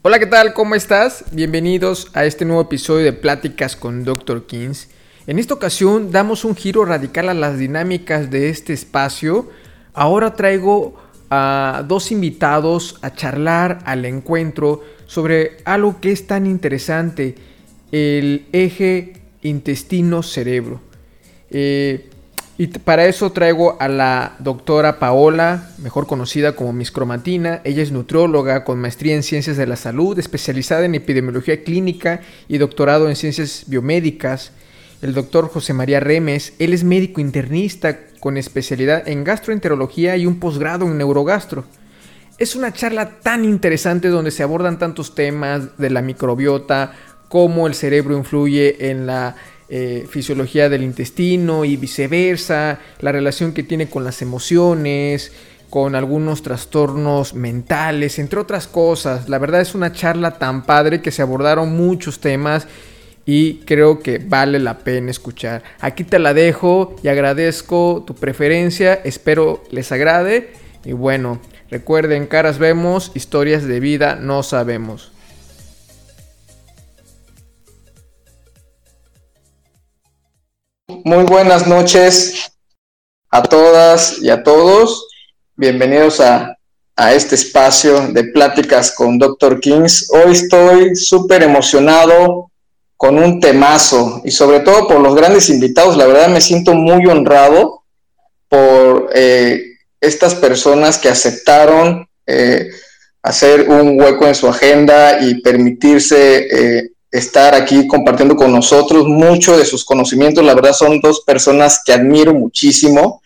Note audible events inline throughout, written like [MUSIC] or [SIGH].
Hola, ¿qué tal? ¿Cómo estás? Bienvenidos a este nuevo episodio de Pláticas con Dr. Kings. En esta ocasión damos un giro radical a las dinámicas de este espacio. Ahora traigo a dos invitados a charlar al encuentro sobre algo que es tan interesante, el eje intestino-cerebro. Eh, y para eso traigo a la doctora Paola, mejor conocida como Miss Cromatina. Ella es nutrióloga con maestría en ciencias de la salud, especializada en epidemiología clínica y doctorado en ciencias biomédicas. El doctor José María Remes, él es médico internista con especialidad en gastroenterología y un posgrado en neurogastro. Es una charla tan interesante donde se abordan tantos temas de la microbiota, cómo el cerebro influye en la eh, fisiología del intestino y viceversa, la relación que tiene con las emociones, con algunos trastornos mentales, entre otras cosas. La verdad es una charla tan padre que se abordaron muchos temas y creo que vale la pena escuchar. Aquí te la dejo y agradezco tu preferencia, espero les agrade y bueno, recuerden, caras vemos, historias de vida no sabemos. Muy buenas noches a todas y a todos. Bienvenidos a, este espacio de pláticas con Dr. Kings. Hoy estoy súper emocionado con un temazo y sobre todo por los grandes invitados. La verdad me siento muy honrado por eh, estas personas que aceptaron eh, hacer un hueco en su agenda y permitirse eh, estar aquí compartiendo con nosotros mucho de sus conocimientos. La verdad son dos personas que admiro muchísimo.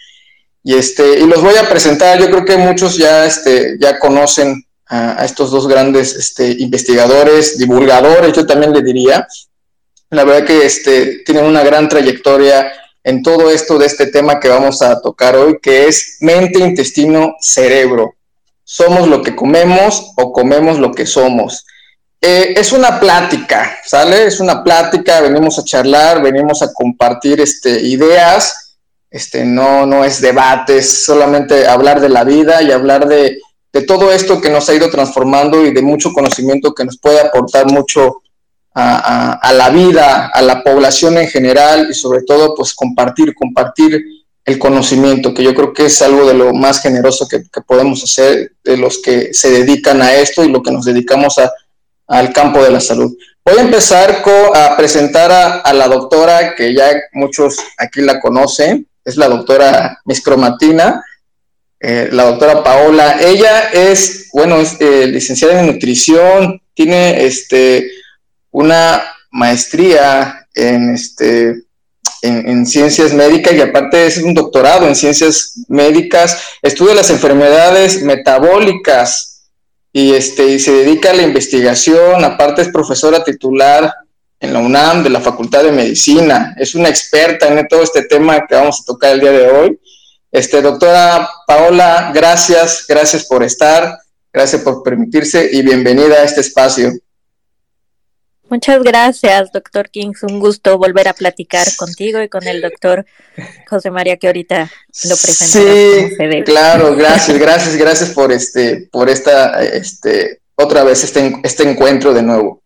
Y, este, y los voy a presentar. Yo creo que muchos ya, este, ya conocen a, estos dos grandes este, investigadores, divulgadores, yo también le diría. La verdad que este, tienen una gran trayectoria en todo esto de este tema que vamos a tocar hoy, que es mente, intestino, cerebro. Somos lo que comemos o comemos lo que somos. Eh, es una plática, ¿sale? Es una plática, venimos a charlar, venimos a compartir este, ideas, este, no, no es debate, es solamente hablar de la vida y hablar de, todo esto que nos ha ido transformando y de mucho conocimiento que nos puede aportar mucho a, la vida, a la población en general y sobre todo pues compartir, compartir el conocimiento, que yo creo que es algo de lo más generoso que podemos hacer de los que se dedican a esto y lo que nos dedicamos a al campo de la salud. Voy a empezar a presentar a, la doctora, que ya muchos aquí la conocen, es la doctora Miscromatina, eh, la doctora Paola. Ella es, bueno, es eh, licenciada en nutrición, tiene este, una maestría en, este, en, ciencias médicas y aparte es un doctorado en ciencias médicas, estudia las enfermedades metabólicas y, este, y se dedica a la investigación, aparte es profesora titular en la UNAM de la Facultad de Medicina, es una experta en todo este tema que vamos a tocar el día de hoy. Este, doctora Paola, gracias, gracias por estar, gracias por permitirse y bienvenida a este espacio. Muchas gracias, doctor Kings. Un gusto volver a platicar contigo y con el doctor José María que ahorita lo presentó. Sí, claro, gracias, gracias, gracias por este, por esta, este, otra vez este, este encuentro de nuevo.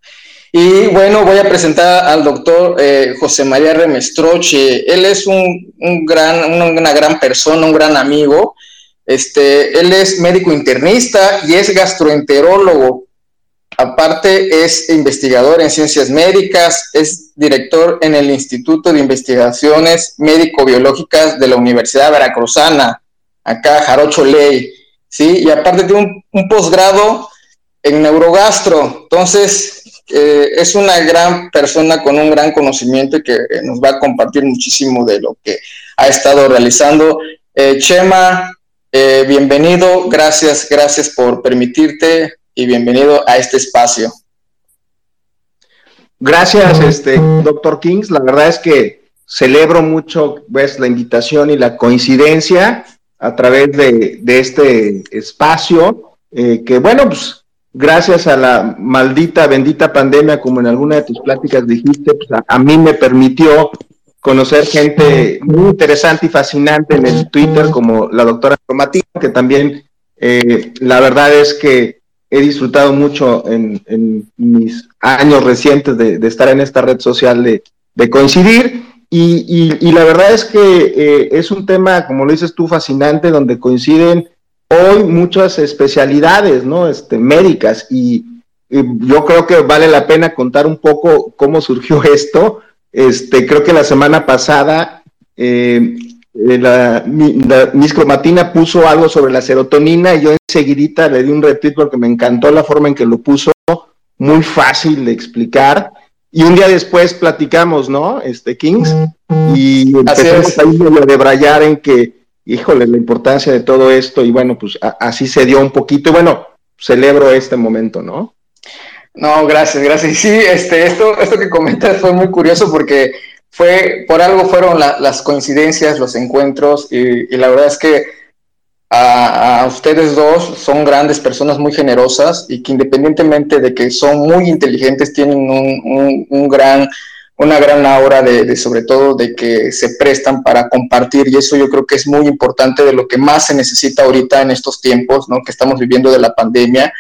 Y bueno, voy a presentar al doctor eh, José María Remestroche. Él es un, un gran, una, gran persona, un gran amigo. Este, él es médico internista y es gastroenterólogo. Aparte es investigador en ciencias médicas, es director en el Instituto de Investigaciones Médico-Biológicas de la Universidad Veracruzana, acá Jarocho Ley, ¿sí? Y aparte tiene un, posgrado en neurogastro, entonces eh, es una gran persona con un gran conocimiento que nos va a compartir muchísimo de lo que ha estado realizando. Eh, Chema, eh, bienvenido, gracias, gracias por permitirte y bienvenido a este espacio. Gracias, este, doctor Kings. La verdad es que celebro mucho pues, la invitación y la coincidencia a través de, este espacio, eh, que bueno, pues gracias a la maldita, bendita pandemia, como en alguna de tus pláticas dijiste, pues a, mí me permitió conocer gente muy interesante y fascinante en el Twitter, como la doctora Cromatina, que también eh, la verdad es que he disfrutado mucho en, mis años recientes de, estar en esta red social de, coincidir. Y, la verdad es que eh, es un tema, como lo dices tú, fascinante, donde coinciden hoy muchas especialidades, ¿no? Este, médicas. Y, yo creo que vale la pena contar un poco cómo surgió [LAUGHS] esto. Este, creo que la semana pasada eh, eh, la, Miss Cromatina puso algo sobre la serotonina y yo enseguidita le di un retweet porque me encantó la forma en que lo puso, muy fácil de explicar. Y un día después platicamos, ¿no? Este Kings, y empezamos ahí a debrayar en que, híjole, la importancia de todo esto, y bueno, pues así se dio un poquito, y bueno, celebro este momento, ¿no? No, gracias, gracias. Sí, este, esto, esto que comentas fue muy curioso porque fue, por algo fueron las coincidencias, los encuentros, y, la verdad es que a, ustedes dos son grandes personas muy generosas y que independientemente de que son muy inteligentes, tienen un, gran, una gran aura de, sobre todo de que se prestan para compartir y eso yo creo que es muy importante de lo que más se necesita ahorita en estos tiempos, ¿no? Que estamos viviendo de la pandemia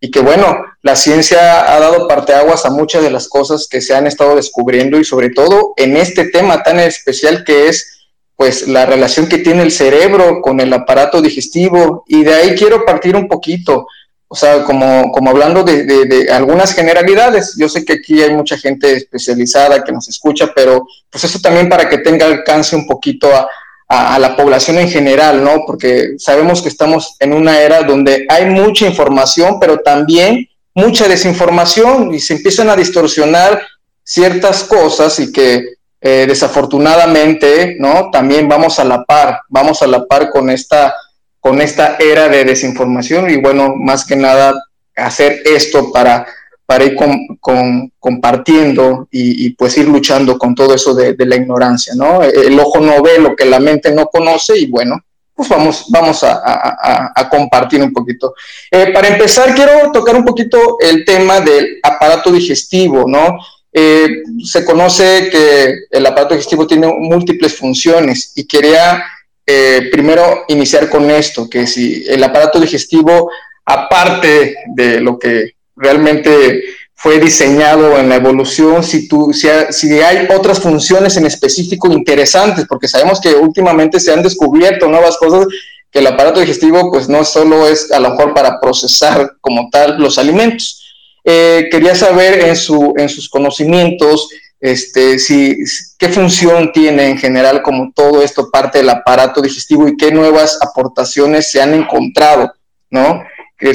y que bueno, la ciencia ha dado parteaguas a muchas de las cosas que se han estado descubriendo y sobre todo en este tema tan especial que es pues la relación que tiene el cerebro con el aparato digestivo. Y de ahí quiero partir un poquito, o sea, como, como hablando de, de, algunas generalidades, yo sé que aquí hay mucha gente especializada que nos escucha, pero pues eso también para que tenga alcance un poquito a, a, la población en general, ¿no? Porque sabemos que estamos en una era donde hay mucha información, pero también mucha desinformación y se empiezan a distorsionar ciertas cosas y que eh, desafortunadamente, ¿no? También vamos a la par, vamos a la par con esta, con esta era de desinformación y bueno, más que nada hacer esto para para ir con, compartiendo y, pues ir luchando con todo eso de, la ignorancia, ¿no? El ojo no ve lo que la mente no conoce y bueno, pues vamos, vamos a, compartir un poquito. Eh, para empezar, quiero tocar un poquito el tema del aparato digestivo, ¿no? Eh, se conoce que el aparato digestivo tiene múltiples funciones y quería eh, primero iniciar con esto, que si el aparato digestivo, aparte de lo que realmente fue diseñado en la evolución, si, tú, si, si, hay otras funciones en específico interesantes, porque sabemos que últimamente se han descubierto nuevas cosas que el aparato digestivo pues no solo es a lo mejor para procesar como tal los alimentos. Eh, quería saber en, su, en sus conocimientos este, si, qué función tiene en general como todo esto parte del aparato digestivo y qué nuevas aportaciones se han encontrado, ¿no? Que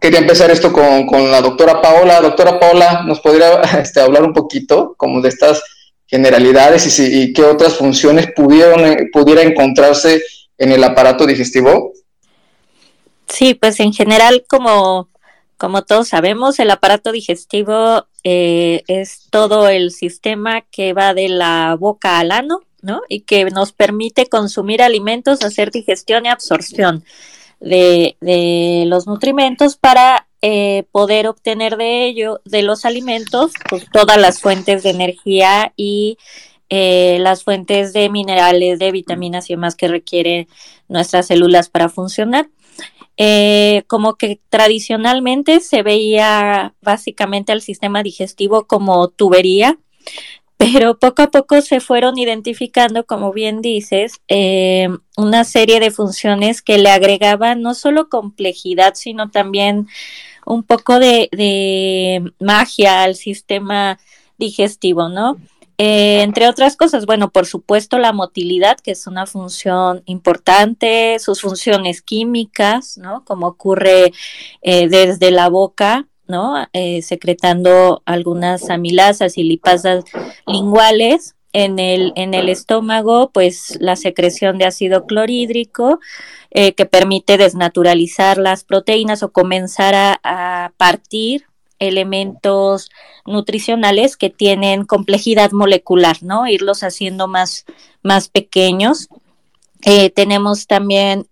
quería empezar esto con, con, la doctora Paola. Doctora Paola, ¿nos podría [LAUGHS] este, hablar un poquito como de estas generalidades y, si, qué otras funciones pudieron, eh, pudiera encontrarse en el aparato digestivo? Sí, pues en general, como, como todos sabemos, el aparato digestivo eh, es todo el sistema que va de la boca al ano, ¿no? Y que nos permite consumir alimentos, hacer digestión y absorción de, de los nutrimentos para eh, poder obtener de ello, de los alimentos, pues todas las fuentes de energía y eh, las fuentes de minerales, de vitaminas y demás que requieren nuestras células para funcionar. Eh, como que tradicionalmente se veía básicamente al sistema digestivo como tubería, pero poco a poco se fueron identificando, como bien dices, eh, una serie de funciones que le agregaban no solo complejidad, sino también un poco de, magia al sistema digestivo, ¿no? Eh, entre otras cosas, bueno, por supuesto la motilidad, que es una función importante, sus funciones químicas, ¿no? Como ocurre eh, desde la boca ¿no? Eh, secretando algunas amilasas y lipasas linguales. En el, en el estómago, pues la secreción de ácido clorhídrico eh, que permite desnaturalizar las proteínas o comenzar a, partir elementos nutricionales que tienen complejidad molecular, ¿no? Irlos haciendo más, más pequeños. Eh, tenemos también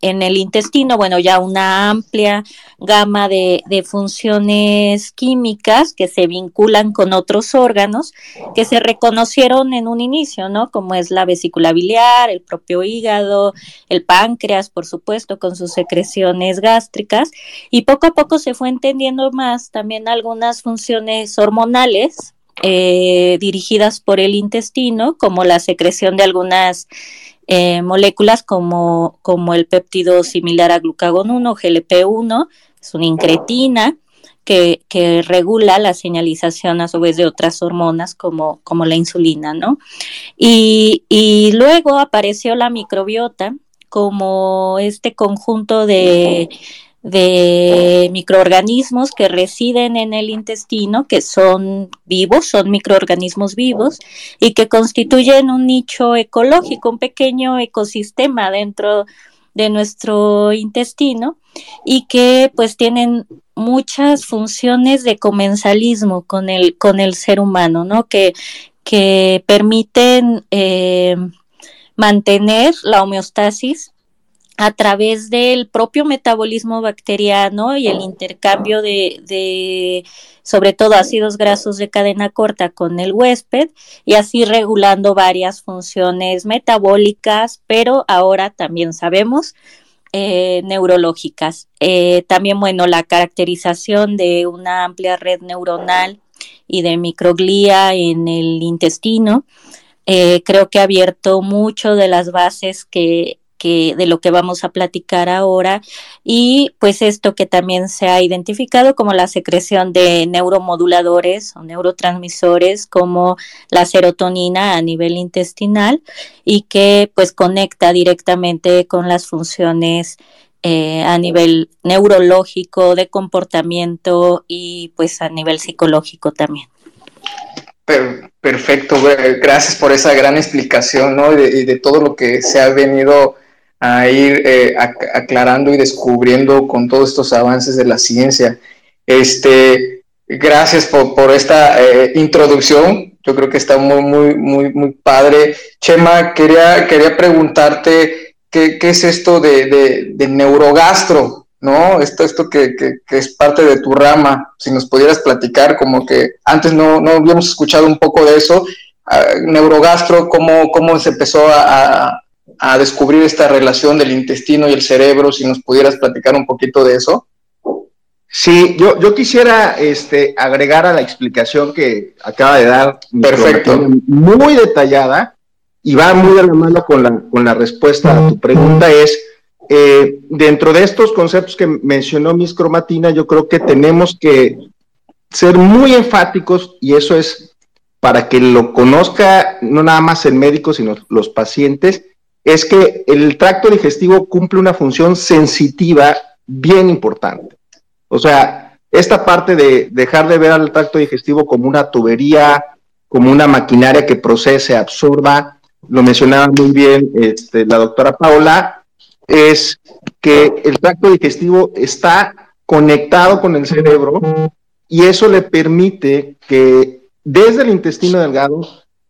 en el intestino, bueno, ya una amplia gama de, funciones químicas que se vinculan con otros órganos que se reconocieron en un inicio, ¿no? Como es la vesícula biliar, el propio hígado, el páncreas, por supuesto, con sus secreciones gástricas. Y poco a poco se fue entendiendo más también algunas funciones hormonales eh, dirigidas por el intestino, como la secreción de algunas eh, moléculas como, como el péptido similar a glucagón 1, GLP1, es una incretina que, que, regula la señalización a su vez de otras hormonas como, como la insulina, ¿no? Y, y luego apareció la microbiota como este conjunto de de microorganismos que residen en el intestino, que son vivos, son microorganismos vivos y que constituyen un nicho ecológico, un pequeño ecosistema dentro de nuestro intestino y que pues tienen muchas funciones de comensalismo con el, con el ser humano, ¿no? Que, que permiten eh, mantener la homeostasis a través del propio metabolismo bacteriano y el intercambio de, sobre todo ácidos grasos de cadena corta con el huésped y así regulando varias funciones metabólicas, pero ahora también sabemos eh, neurológicas. Eh, también, bueno, la caracterización de una amplia red neuronal y de microglía en el intestino. Eh, creo que ha abierto mucho de las bases que de lo que vamos a platicar ahora y pues esto que también se ha identificado como la secreción de neuromoduladores o neurotransmisores como la serotonina a nivel intestinal y que pues conecta directamente con las funciones eh, a nivel neurológico, de comportamiento y pues a nivel psicológico también. Perfecto, gracias por esa gran explicación, ¿no? Y de, todo lo que se ha venido a ir eh, aclarando y descubriendo con todos estos avances de la ciencia. Este, gracias por, esta eh, introducción. Yo creo que está muy, muy, muy, muy padre. Chema, quería, quería preguntarte qué, es esto de, neurogastro, ¿no? Esto, esto que, es parte de tu rama. Si nos pudieras platicar, como que antes no, no habíamos escuchado un poco de eso. Ah, neurogastro, cómo, cómo se empezó a descubrir esta relación del intestino y el cerebro, si nos pudieras platicar un poquito de eso. Sí, yo, yo quisiera este, agregar a la explicación que acaba de dar. Perfecto. Muy detallada y va muy de la mano con la, con la respuesta a tu pregunta es, eh, dentro de estos conceptos que mencionó Miss Cromatina, yo creo que tenemos que ser muy enfáticos y eso es para que lo conozca no nada más el médico, sino los pacientes, es que el tracto digestivo cumple una función sensitiva bien importante. O sea, esta parte de dejar de ver al tracto digestivo como una tubería, como una maquinaria que procese, absorba, lo mencionaba muy bien este, la doctora Paola, es que el tracto digestivo está conectado con el cerebro y eso le permite que desde el intestino delgado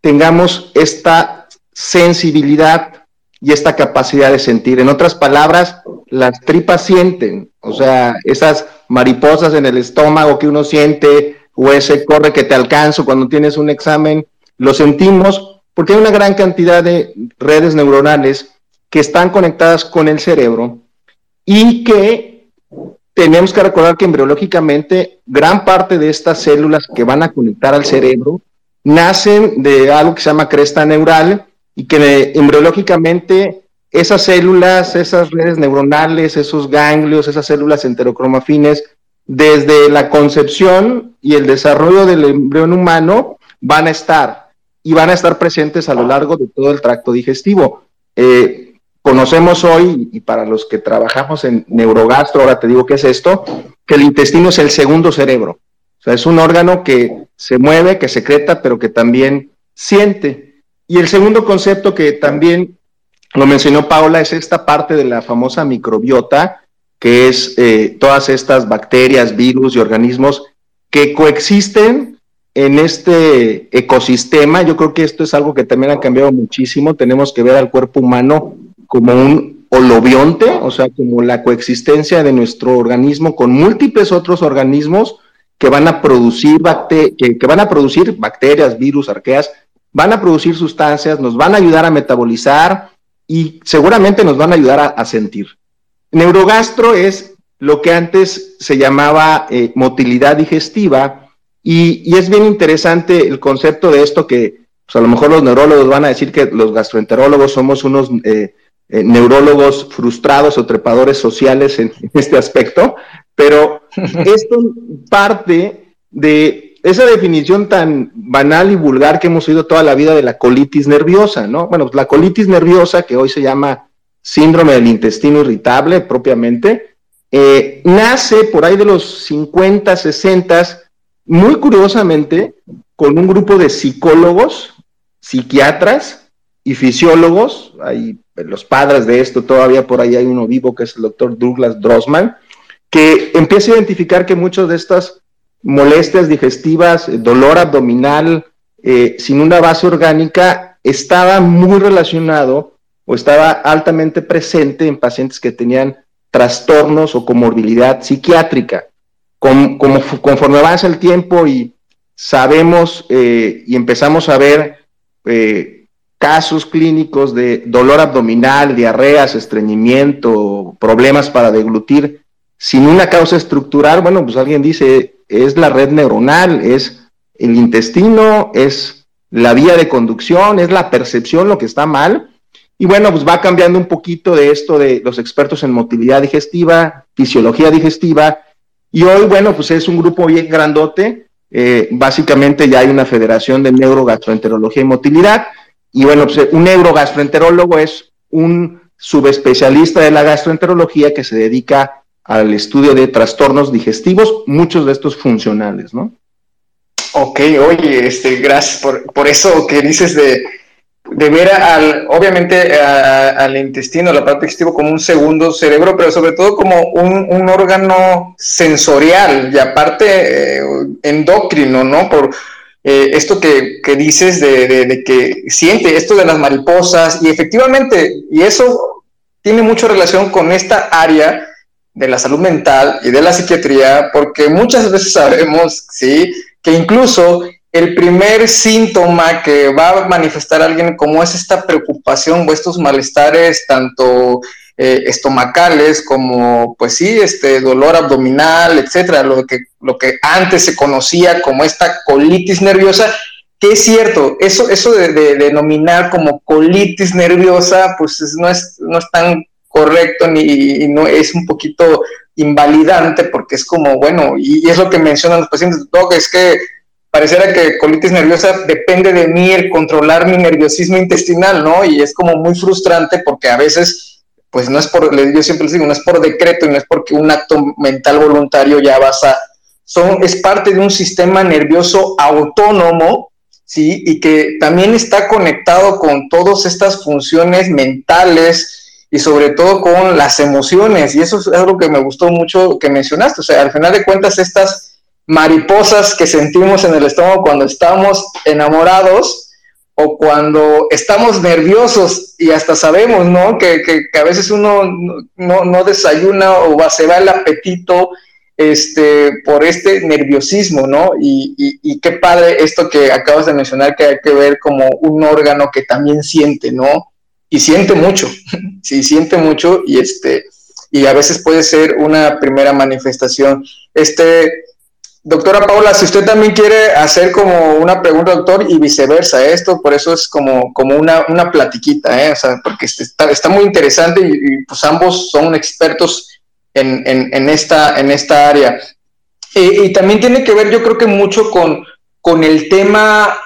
tengamos esta sensibilidad y esta capacidad de sentir. En otras palabras, las tripas sienten, o sea, esas mariposas en el estómago que uno siente o ese corre que te alcanzo cuando tienes un examen, lo sentimos porque hay una gran cantidad de redes neuronales que están conectadas con el cerebro y que tenemos que recordar que embriológicamente gran parte de estas células que van a conectar al cerebro nacen de algo que se llama cresta neural, y que embriológicamente esas células, esas redes neuronales, esos ganglios, esas células enterocromafines, desde la concepción y el desarrollo del embrión humano van a estar y van a estar presentes a lo largo de todo el tracto digestivo. Eh, conocemos hoy, y para los que trabajamos en neurogastro, ahora te digo qué es esto, que el intestino es el segundo cerebro. O sea, es un órgano que se mueve, que secreta, pero que también siente. Y el segundo concepto que también lo mencionó Paola es esta parte de la famosa microbiota, que es eh, todas estas bacterias, virus y organismos que coexisten en este ecosistema. Yo creo que esto es algo que también ha cambiado muchísimo. Tenemos que ver al cuerpo humano como un holobionte, o sea, como la coexistencia de nuestro organismo con múltiples otros organismos que van a producir, que, van a producir bacterias, virus, arqueas, van a producir sustancias, nos van a ayudar a metabolizar y seguramente nos van a ayudar a, sentir. Neurogastro es lo que antes se llamaba eh, motilidad digestiva y, es bien interesante el concepto de esto que pues, a lo mejor los neurólogos van a decir que los gastroenterólogos somos unos eh, eh, neurólogos frustrados o trepadores sociales en, este aspecto, pero [LAUGHS] esto parte de esa definición tan banal y vulgar que hemos oído toda la vida de la colitis nerviosa, ¿no? Bueno, la colitis nerviosa, que hoy se llama síndrome del intestino irritable propiamente, eh, nace por ahí de los 50, 60, muy curiosamente, con un grupo de psicólogos, psiquiatras y fisiólogos, hay los padres de esto, todavía por ahí hay uno vivo que es el doctor Douglas Drossman, que empieza a identificar que muchas de estas molestias digestivas, eh, dolor abdominal, eh, sin una base orgánica, estaba muy relacionado o estaba altamente presente en pacientes que tenían trastornos o comorbilidad psiquiátrica. como, conforme avanza el tiempo y sabemos eh, y empezamos a ver casos clínicos de dolor abdominal, diarreas, estreñimiento, problemas para deglutir, sin una causa estructural, bueno, pues alguien dice, es la red neuronal, es el intestino, es la vía de conducción, es la percepción lo que está mal. Y bueno, pues va cambiando un poquito de esto de los expertos en motilidad digestiva, fisiología digestiva. Y hoy, bueno, pues es un grupo bien grandote. Eh, básicamente ya hay una federación de neurogastroenterología y motilidad y bueno, pues, un neurogastroenterólogo es un subespecialista de la gastroenterología que se dedica al estudio de trastornos digestivos, muchos de estos funcionales, ¿no? Ok, oye, este, gracias por, por eso que dices de, de ver al, obviamente al intestino, al aparato digestivo como un segundo cerebro, pero sobre todo como un, un órgano sensorial y aparte eh, endocrino, ¿no? Por, eh, esto que, dices de, que siente esto de las mariposas y efectivamente, y eso tiene mucha relación con esta área de la salud mental y de la psiquiatría, porque muchas veces [LAUGHS] sabemos, ¿sí? Que incluso el primer síntoma que va a manifestar alguien como es esta preocupación o estos malestares, tanto eh, estomacales como, pues sí, este dolor abdominal, etcétera, lo que, lo que antes se conocía como esta colitis nerviosa, que es cierto, eso, eso de, denominar como colitis nerviosa, pues no, es, no es tan correcto ni no es un poquito invalidante porque es como, bueno, y, es lo que mencionan los pacientes, Doc, es que pareciera que colitis nerviosa depende de mí el controlar mi nerviosismo intestinal, ¿no? Y es como muy frustrante porque a veces pues no es por, yo siempre les digo, no es por decreto y no es porque un acto mental voluntario ya vas a, son, es parte de un sistema nervioso autónomo, ¿sí? Y que también está conectado con todas estas funciones mentales y sobre todo con las emociones. Y eso es algo que me gustó mucho que mencionaste. O sea, al final de cuentas, estas mariposas que sentimos en el estómago cuando estamos enamorados, o cuando estamos nerviosos y hasta sabemos, ¿no? Que, que, a veces uno no, no, desayuna o se va el apetito este, por este nerviosismo, ¿no? Y, y, qué padre esto que acabas de mencionar, que hay que ver como un órgano que también siente, ¿no? Y siente mucho, [LAUGHS] sí, siente mucho y este, y a veces puede ser una primera manifestación. Este, Doctora Paula, si usted también quiere hacer como una pregunta, doctor, y viceversa, ¿eh? esto por eso es como, como una, una platiquita, ¿eh? o sea, porque este está, está muy interesante y, pues ambos son expertos en, en, esta, en esta área. y también tiene que ver, yo creo que mucho con, con el tema,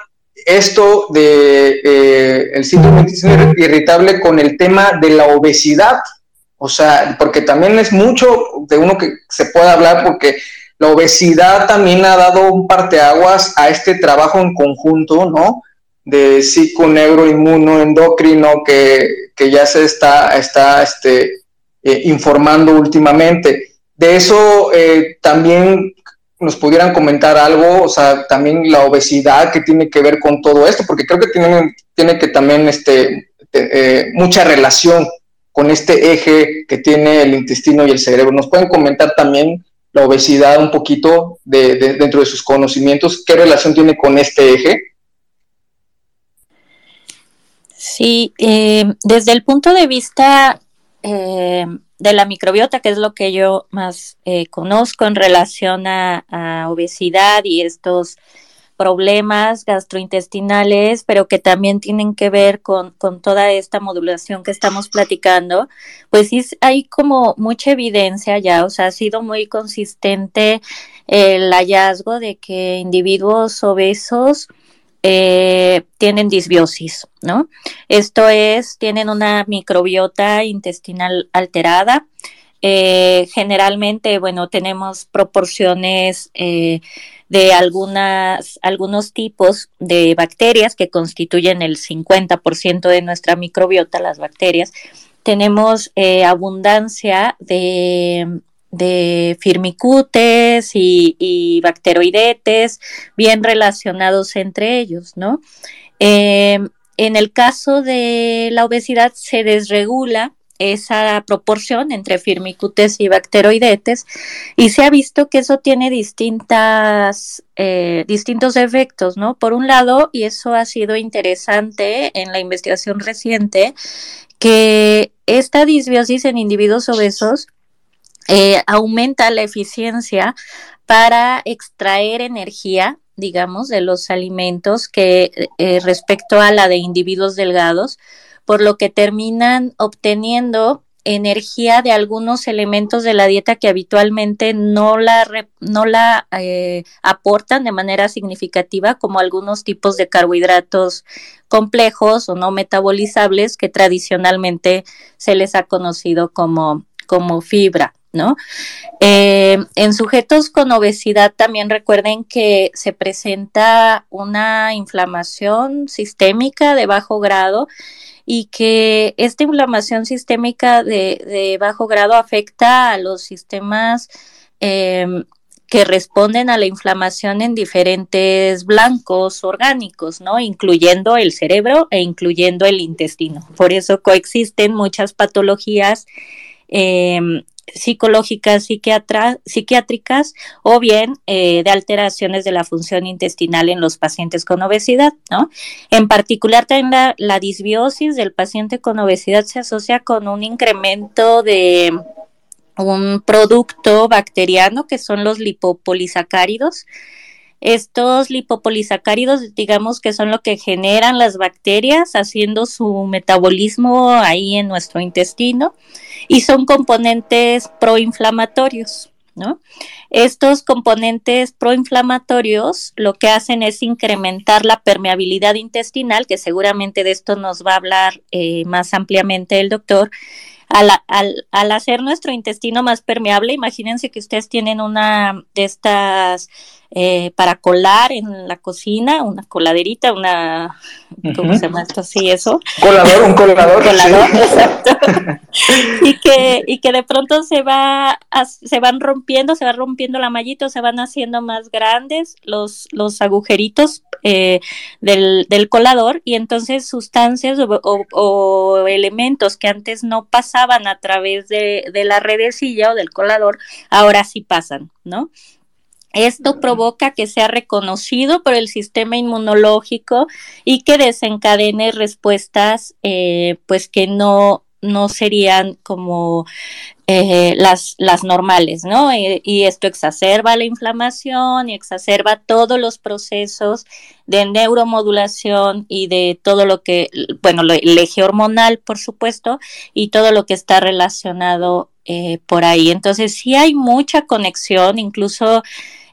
esto de eh, el síndrome irritable, con el tema de la obesidad, o sea, porque también es mucho de uno que se puede hablar porque la obesidad también ha dado un parteaguas a este trabajo en conjunto, ¿no? De psiconeuroinmunoendocrino que, que ya se está, está este, eh, informando últimamente. De eso eh, también nos pudieran comentar algo, o sea, también la obesidad que tiene que ver con todo esto, porque creo que tiene, tiene que también este, eh, mucha relación con este eje que tiene el intestino y el cerebro. ¿Nos pueden comentar también la obesidad un poquito de, dentro de sus conocimientos? ¿Qué relación tiene con este eje? Sí, eh, desde el punto de vista eh, de la microbiota, que es lo que yo más eh, conozco en relación a, obesidad y estos problemas gastrointestinales, pero que también tienen que ver con, toda esta modulación que estamos platicando, pues sí hay como mucha evidencia ya, o sea, ha sido muy consistente el hallazgo de que individuos obesos eh, tienen disbiosis, ¿no? Esto es, tienen una microbiota intestinal alterada. Eh, generalmente, bueno, tenemos proporciones eh, de algunas, algunos tipos de bacterias que constituyen el 50% de nuestra microbiota, las bacterias. Tenemos abundancia de, de firmicutes y, bacteroidetes bien relacionados entre ellos, ¿no? Eh, en el caso de la obesidad se desregula esa proporción entre firmicutes y bacteroidetes y se ha visto que eso tiene distintas, eh, distintos efectos, ¿no? Por un lado, y eso ha sido interesante en la investigación reciente, que esta disbiosis en individuos obesos eh, aumenta la eficiencia para extraer energía digamos, de los alimentos que eh, respecto a la de individuos delgados, por lo que terminan obteniendo energía de algunos elementos de la dieta que habitualmente no la, no la eh, aportan de manera significativa, como algunos tipos de carbohidratos complejos o no metabolizables que tradicionalmente se les ha conocido como, como fibra. ¿No? Eh, en sujetos con obesidad también recuerden que se presenta una inflamación sistémica de bajo grado y que esta inflamación sistémica de, bajo grado afecta a los sistemas em, que responden a la inflamación en diferentes blancos orgánicos, ¿no? Incluyendo el cerebro e incluyendo el intestino. Por eso coexisten muchas patologías em, psicológicas, psiquiátricas o bien eh, de alteraciones de la función intestinal en los pacientes con obesidad, ¿no? En particular también la, disbiosis del paciente con obesidad se asocia con un incremento de un producto bacteriano que son los lipopolisacáridos. Estos lipopolisacáridos, digamos que son lo que generan las bacterias haciendo su metabolismo ahí en nuestro intestino y son componentes proinflamatorios. ¿no? Estos componentes proinflamatorios lo que hacen es incrementar la permeabilidad intestinal, que seguramente de esto nos va a hablar eh, más ampliamente el doctor, al, hacer nuestro intestino más permeable, imagínense que ustedes tienen una de estas eh, para colar en la cocina, una coladerita, una, ¿cómo se llama esto? Sí, eso. Colador, un colador. colador, exacto. [LAUGHS] y, que, y que de pronto se va, se van rompiendo, se va rompiendo la mallita, se van haciendo más grandes los, los agujeritos eh, del, del, colador y entonces sustancias o, elementos que antes no pasaban a través de, de la redecilla o del colador, ahora sí pasan, ¿no? Esto provoca que sea reconocido por el sistema inmunológico y que desencadene respuestas eh, pues que no, no serían como eh, las, las normales, ¿no? Eh, y esto exacerba la inflamación y exacerba todos los procesos de neuromodulación y de todo lo que, bueno, el eje hormonal, por supuesto, y todo lo que está relacionado por ahí. Entonces, sí hay mucha conexión, incluso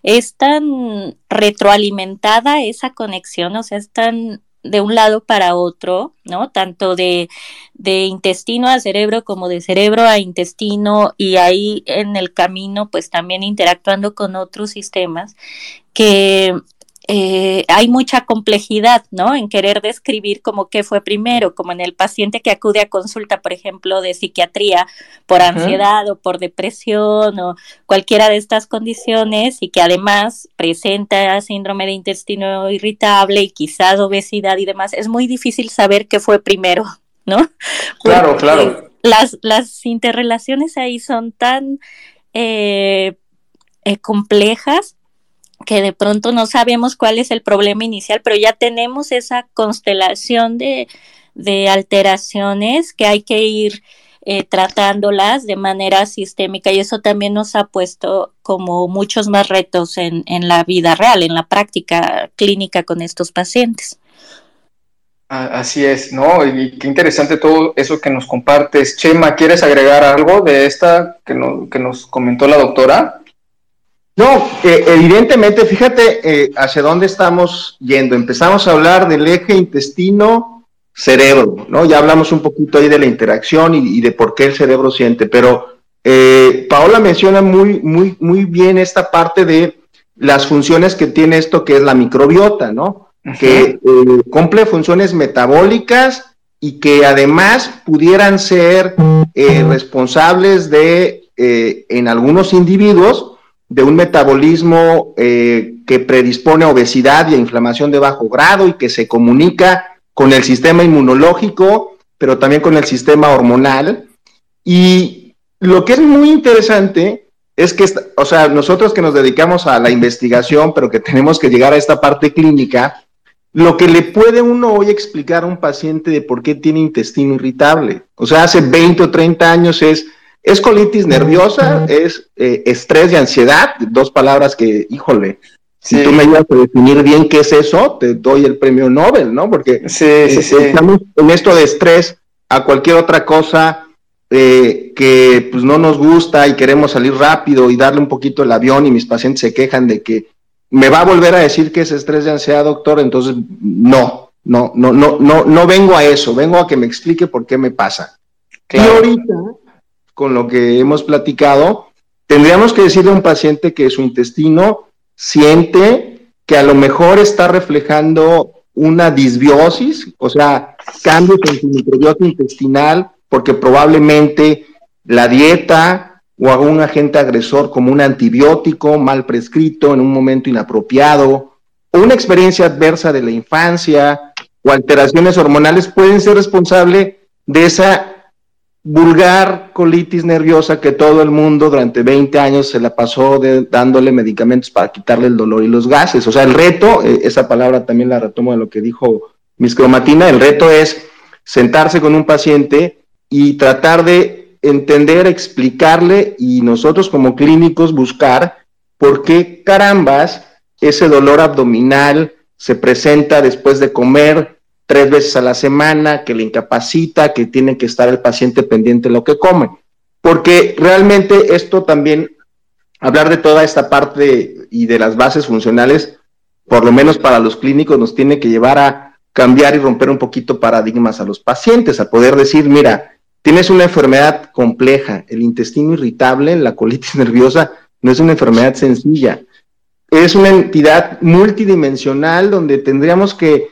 es tan retroalimentada esa conexión, o sea, es tan de un lado para otro, ¿no? Tanto de, de, intestino a cerebro como de cerebro a intestino y ahí en el camino pues también interactuando con otros sistemas que eh, hay mucha complejidad, ¿no? En querer describir como qué fue primero, como en el paciente que acude a consulta, por ejemplo, de psiquiatría por ansiedad o por depresión o cualquiera de estas condiciones y que además presenta síndrome de intestino irritable y quizás obesidad y demás, es muy difícil saber qué fue primero, [LAUGHS] ¿no? Claro, claro las, las interrelaciones ahí son tan eh, eh, complejas que de pronto no sabemos cuál es el problema inicial, pero ya tenemos esa constelación de, de alteraciones que hay que ir eh, tratándolas de manera sistémica y eso también nos ha puesto como muchos más retos en, en la vida real, en la práctica clínica con estos pacientes. Así es, ¿no? Y qué interesante todo eso que nos compartes. Chema, ¿quieres agregar algo de esta que, que nos comentó la doctora? No, evidentemente, fíjate eh, hacia dónde estamos yendo. Empezamos a hablar del eje intestino cerebro, ¿no? Ya hablamos un poquito ahí de la interacción y, de por qué el cerebro siente, pero eh, Paola menciona muy, muy, muy bien esta parte de las funciones que tiene esto que es la microbiota, ¿no? Que eh, cumple funciones metabólicas y que además pudieran ser eh, responsables de, en algunos individuos, de un metabolismo que predispone a obesidad y a inflamación de bajo grado y que se comunica con el sistema inmunológico, pero también con el sistema hormonal. Y lo que es muy interesante es que, o sea, nosotros que nos dedicamos a la investigación, pero que tenemos que llegar a esta parte clínica, lo que le puede uno hoy explicar a un paciente de por qué tiene intestino irritable. O sea, hace 20 o 30 años es, es colitis nerviosa, es eh, estrés y ansiedad, dos palabras que, híjole, si tú me ayudas a definir bien qué es eso, te doy el premio Nobel, ¿no? Porque estamos en esto de estrés a cualquier otra cosa eh, que pues no nos gusta y queremos salir rápido y darle un poquito el avión y mis pacientes se quejan de que me va a volver a decir que es estrés de ansiedad, doctor, entonces no, no, no, no, no, no vengo a eso, vengo a que me explique por qué me pasa. Y ahorita, con lo que hemos platicado, tendríamos que decirle a un paciente que su intestino siente que a lo mejor está reflejando una disbiosis, o sea, cambios en su microbiota intestinal, porque probablemente la dieta o algún agente agresor como un antibiótico mal prescrito en un momento inapropiado, o una experiencia adversa de la infancia o alteraciones hormonales pueden ser responsables de esa vulgar colitis nerviosa que todo el mundo durante 20 años se la pasó dándole medicamentos para quitarle el dolor y los gases. O sea, el reto, eh, esa palabra también la retomo de lo que dijo Miss Cromatina, el reto es sentarse con un paciente y tratar de entender, explicarle y nosotros como clínicos buscar por qué carambas ese dolor abdominal se presenta después de comer, tres veces a la semana, que le incapacita, que tiene que estar el paciente pendiente de lo que come. Porque realmente esto también, hablar de toda esta parte y de las bases funcionales, por lo menos para los clínicos, nos tiene que llevar a cambiar y romper un poquito paradigmas a los pacientes, a poder decir, mira, tienes una enfermedad compleja, el intestino irritable, la colitis [LAUGHS] nerviosa, no es una enfermedad sencilla, es una entidad multidimensional donde tendríamos que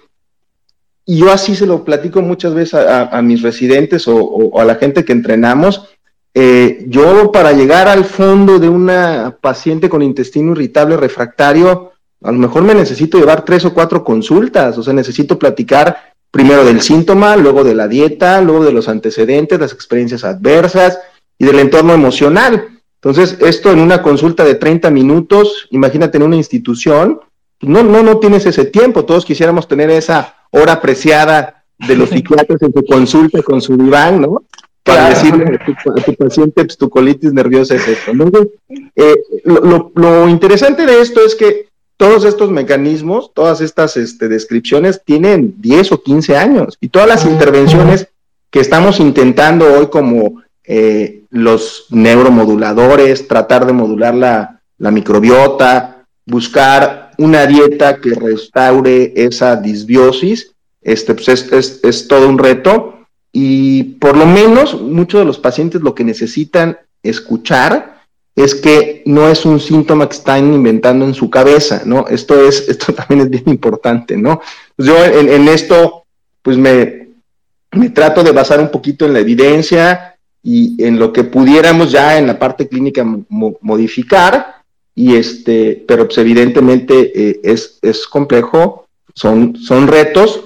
y yo así se lo platico muchas veces a, mis residentes o, a la gente que entrenamos. Eh, yo para llegar al fondo de una paciente con intestino irritable refractario, a lo mejor me necesito llevar tres o cuatro consultas, o sea, necesito platicar primero del síntoma, luego de la dieta, luego de los antecedentes, las experiencias adversas y del entorno emocional. Entonces, esto en una consulta de 30 minutos, imagínate en una institución, no, no, no tienes ese tiempo, todos quisiéramos tener esa hora apreciada de los psiquiatras en su consulta con su diván, ¿no? Para decirle a tu, paciente, pues, tu colitis nerviosa es esto. Entonces, eh, lo, interesante de esto es que todos estos mecanismos, todas estas este, descripciones tienen 10 o 15 años y todas las intervenciones que estamos intentando hoy como eh, los neuromoduladores, tratar de modular la, la microbiota, buscar una dieta que restaure esa disbiosis, este, pues es, es, todo un reto. Y por lo menos muchos de los pacientes lo que necesitan escuchar es que no es un síntoma que están inventando en su cabeza, ¿no? Esto es, [LAUGHS] esto también es bien importante, ¿no? Pues yo en, esto, pues me, me trato de basar un poquito en la evidencia y en lo que pudiéramos ya en la parte clínica modificar, y este, pero pues evidentemente eh, es, es complejo, son, son retos,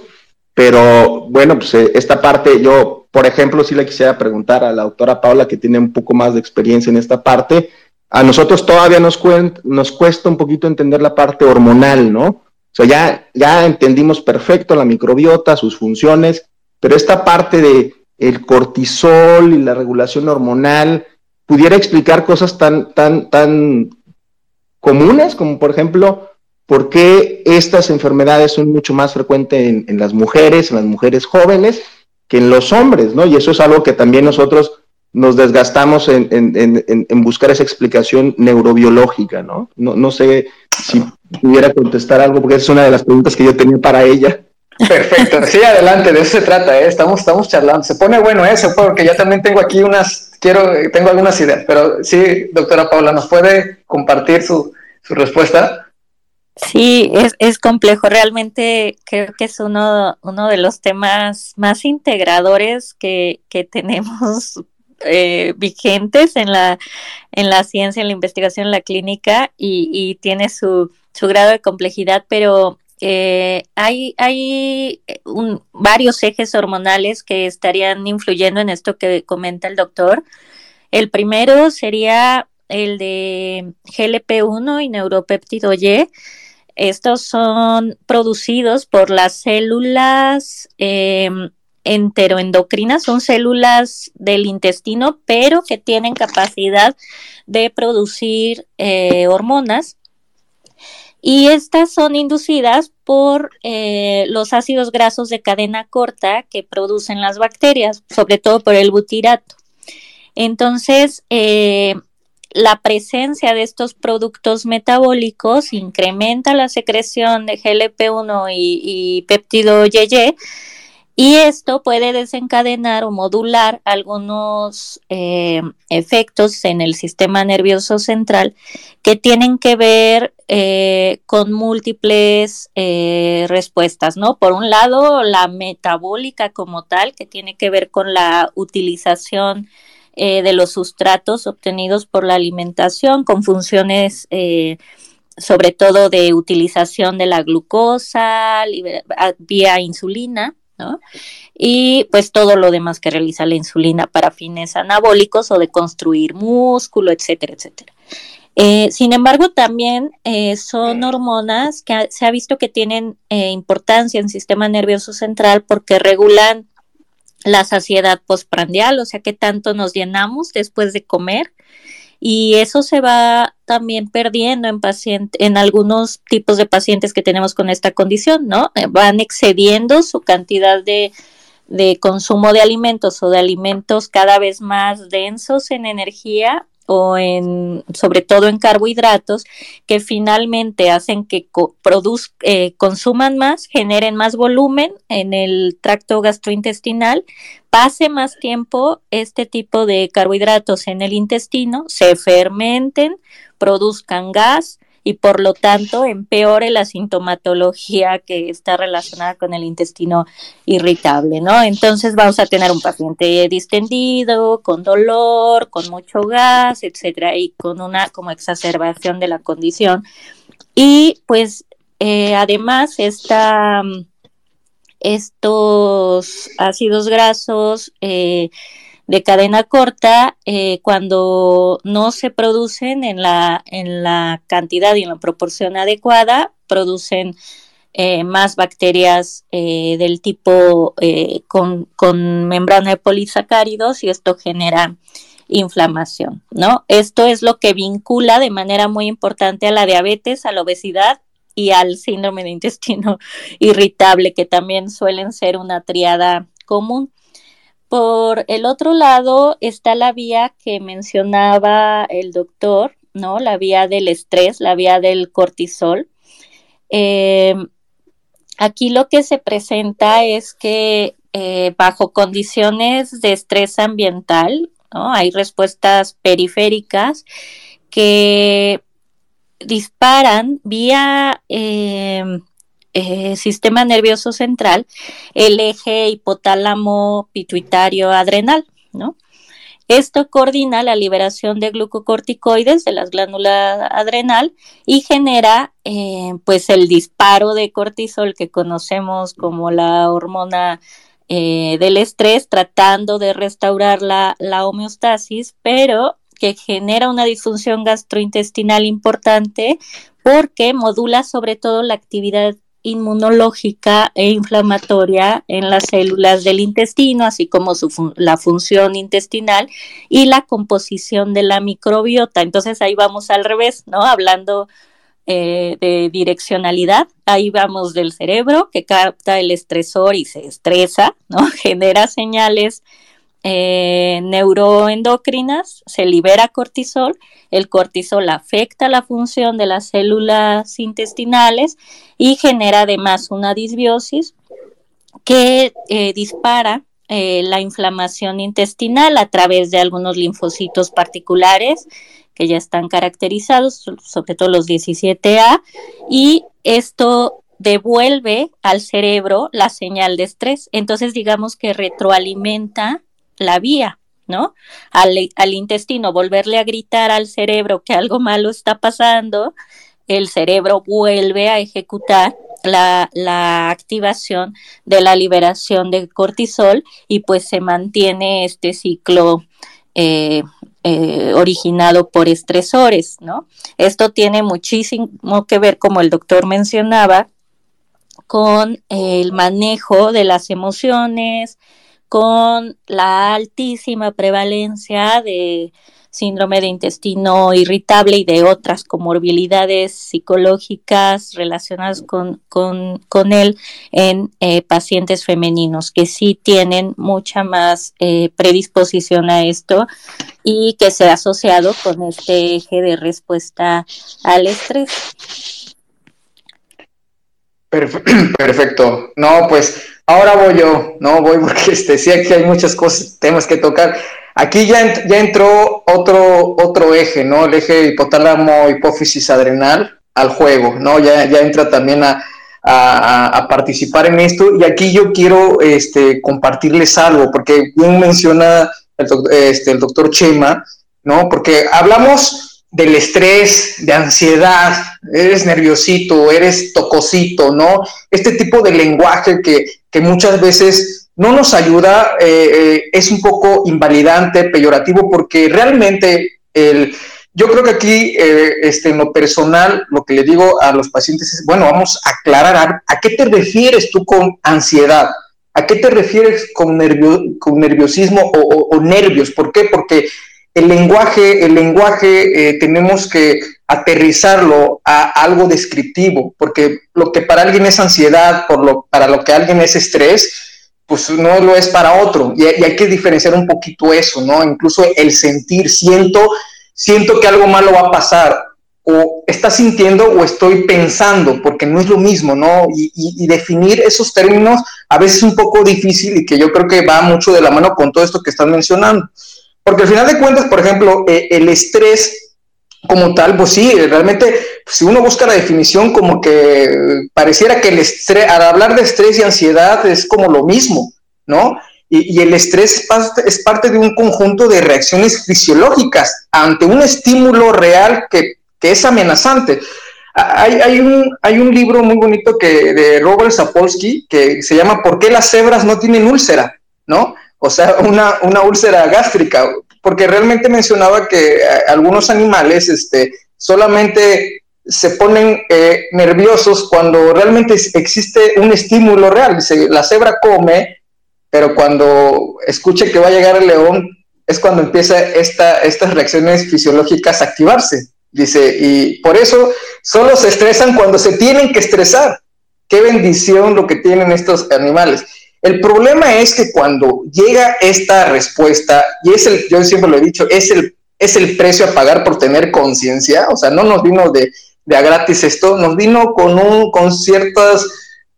pero bueno, pues eh, esta parte yo, por ejemplo, sí le quisiera preguntar a la doctora Paula, que tiene un poco más de experiencia en esta parte, a nosotros todavía nos, nos cuesta un poquito entender la parte hormonal, ¿no? O sea, ya, ya entendimos perfecto la microbiota, sus funciones, pero esta parte de el cortisol y la regulación hormonal, pudiera explicar cosas tan, tan, tan comunes como por ejemplo, por qué estas enfermedades son mucho más frecuentes en, las mujeres, en las mujeres jóvenes, que en los hombres, ¿no? Y eso es algo que también nosotros nos desgastamos en, en, buscar esa explicación neurobiológica, ¿no? ¿no? No sé si pudiera contestar algo, porque esa es una de las preguntas que yo tenía para ella. Perfecto, [LAUGHS] sí, adelante, de eso se trata, ¿eh? estamos, estamos charlando. Se pone bueno eso, porque ya también tengo aquí unas, quiero, tengo algunas ideas, pero sí, doctora Paula, ¿nos puede compartir su, su respuesta? Sí, es, es complejo. Realmente creo que es uno, uno de los temas más integradores que, que tenemos [LAUGHS] eh, vigentes en la, en la ciencia, en la investigación, en la clínica y, y tiene su, su grado de complejidad, pero eh, hay hay varios ejes hormonales que estarían influyendo en esto que comenta el doctor. El primero sería el de GLP-1 y neuropéptido Y. Estos son producidos por las células em, enteroendocrinas, son células del intestino, pero que tienen capacidad de producir eh, hormonas y estas son inducidas por eh, los ácidos grasos de cadena corta que producen las bacterias, sobre todo por el butirato. Entonces, eh, la presencia de estos productos metabólicos incrementa la secreción de GLP-1 y, y péptido YY y esto puede desencadenar o modular algunos eh, efectos en el sistema nervioso central que tienen que ver eh, con múltiples eh, respuestas, ¿no? Por un lado, la metabólica como tal, que tiene que ver con la utilización de los sustratos obtenidos por la alimentación, con funciones sobre todo de utilización de la glucosa vía insulina y pues todo lo demás que realiza la insulina para fines anabólicos o de construir músculo, etcétera, etcétera. Eh, sin embargo, también eh, son hormonas que se ha visto que tienen eh, importancia en el sistema nervioso central porque regulan la saciedad postprandial, o sea que tanto nos llenamos después de comer. Y eso se va también perdiendo en paciente, en algunos tipos de pacientes que tenemos con esta condición, ¿no? Eh, van excediendo su cantidad de, de consumo de alimentos o de alimentos cada vez más densos en energía o sobre todo en carbohidratos, que finalmente hacen que eh, consuman más, generen más volumen en el tracto gastrointestinal, pase más tiempo este tipo de carbohidratos en el intestino, se fermenten, produzcan gas, y por lo tanto empeore la sintomatología que está relacionada con el intestino irritable, ¿no? Entonces vamos a tener un paciente distendido, con dolor, con mucho gas, etcétera, y con una como exacerbación de la condición. Y pues eh, además esta, estos ácidos grasos eh, de cadena corta, eh, cuando no se producen en la, en la cantidad y en la proporción adecuada, producen eh, más bacterias eh, del tipo con, con, membrana de polisacáridos y esto genera inflamación, ¿no? Esto es lo que vincula de manera muy importante a la diabetes, a la obesidad y al síndrome de intestino [LAUGHS] irritable, que también suelen ser una triada común. Por el otro lado está la vía que mencionaba el doctor, ¿no? La vía del estrés, la vía del cortisol. Eh, aquí lo que se presenta es que eh, bajo condiciones de estrés ambiental. Hay respuestas periféricas que disparan vía eh, eh, sistema nervioso central el eje hipotálamo pituitario adrenal, ¿no? Esto coordina la liberación de glucocorticoides de las glándulas adrenal y genera eh, pues el disparo de cortisol que conocemos como la hormona eh, del estrés, tratando de restaurar la, la homeostasis, pero que genera una disfunción gastrointestinal importante porque modula sobre todo la actividad inmunológica e inflamatoria en las células del intestino, así como su la función intestinal y la composición de la microbiota. Entonces ahí vamos al revés, ¿no? Hablando eh, de direccionalidad, ahí vamos del cerebro que capta el estresor y se estresa, ¿no? [LAUGHS] Genera señales eh, neuroendocrinas, se libera cortisol, el cortisol afecta la función de las células intestinales y genera además una disbiosis que eh, dispara eh, la inflamación intestinal a través de algunos linfocitos particulares que ya están caracterizados, sobre todo los 17A, y esto devuelve al cerebro la señal de estrés. Entonces, digamos que retroalimenta la vía, ¿no? Al, intestino, volverle a gritar al cerebro que algo malo está pasando, el cerebro vuelve a ejecutar la, la, activación de la liberación de cortisol y pues se mantiene este ciclo eh, eh, originado por estresores, ¿no? Esto tiene muchísimo que ver, como el doctor mencionaba, con el manejo de las emociones, con la altísima prevalencia de síndrome de intestino irritable y de otras comorbilidades psicológicas relacionadas con, con, él en eh, pacientes femeninos que sí tienen mucha más eh, predisposición a esto y que se ha asociado con este eje de respuesta al estrés. [CLEARS THROAT] Perfecto. No, pues ahora voy yo, no voy porque [LAUGHS] este, sí aquí hay muchas cosas, temas que tocar. Aquí ya, ya entró otro, otro eje, ¿no? El eje hipotálamo hipófisis adrenal al juego, ¿no? Ya, ya entra también a, a, participar en esto. Y aquí yo quiero este, compartirles algo, porque bien menciona el, este, el doctor Chema, ¿no? Porque hablamos del estrés, de ansiedad, eres nerviosito, eres tocosito, ¿no? Este tipo de lenguaje que, que muchas veces no nos ayuda, eh, eh, es un poco invalidante, peyorativo, porque realmente el, yo creo que aquí, eh, este, en lo personal, lo que le digo a los pacientes es, bueno, vamos a aclarar a, qué te refieres tú con ansiedad, a qué te refieres con, nervio, con nerviosismo o, o nervios, ¿por qué? Porque el lenguaje, el lenguaje eh, tenemos que aterrizarlo a algo descriptivo, porque lo que para alguien es ansiedad, por lo, para lo que alguien es estrés, pues no lo es para otro. Y, hay que diferenciar un poquito eso, ¿no? Incluso el sentir, siento, siento que algo malo va a pasar, o está sintiendo o estoy pensando, porque no es lo mismo, ¿no? Y, y, definir esos términos a veces es un poco difícil y que yo creo que va mucho de la mano con todo esto que están mencionando. Porque al final de cuentas, por ejemplo, eh, el estrés como tal, pues sí, realmente, si uno busca la definición, como que pareciera que el estrés, al hablar de estrés y ansiedad es como lo mismo, ¿no? Y, el estrés es parte, de un conjunto de reacciones fisiológicas ante un estímulo real que, es amenazante. Hay, un, hay un libro muy bonito que, de Robert Sapolsky que se llama ¿Por qué las cebras no tienen úlcera? ¿No? O sea, una, una úlcera gástrica, porque realmente mencionaba que eh, algunos animales este, solamente se ponen eh, nerviosos cuando realmente existe un estímulo real. la cebra come, pero cuando escuche que va a llegar el león, es cuando empieza esta, estas reacciones fisiológicas a activarse. Dice, y por eso solo se estresan cuando se tienen que estresar. Qué bendición lo que tienen estos animales. El problema es que cuando llega esta respuesta, y es el, yo siempre lo he dicho, es el, es el precio a pagar por tener conciencia, o sea, no nos vino de, de, a gratis esto, nos vino con, un, con, ciertas,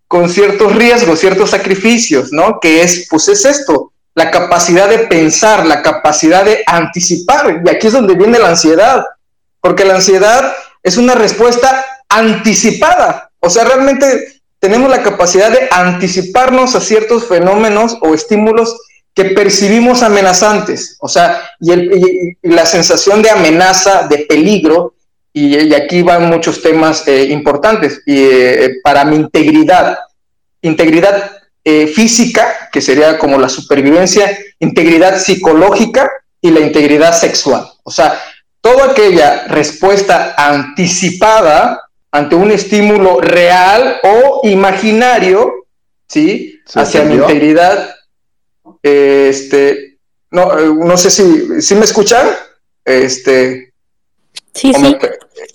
con ciertos riesgos, ciertos sacrificios, ¿no? Que es, pues es esto, la capacidad de pensar, la capacidad de anticipar, y aquí es donde viene la ansiedad, porque la ansiedad es una respuesta anticipada, o sea, realmente tenemos la capacidad de anticiparnos a ciertos fenómenos o estímulos que percibimos amenazantes, o sea, y, la sensación de amenaza, de peligro, y, aquí van muchos temas eh, importantes, y, eh, para mi integridad, integridad eh, física, que sería como la supervivencia, integridad psicológica y la integridad sexual. O sea, toda aquella respuesta anticipada ante un estímulo real o imaginario, ¿sí? Hacia mi integridad. Este, no, no sé si, si me escuchan. Este. Sí, sí.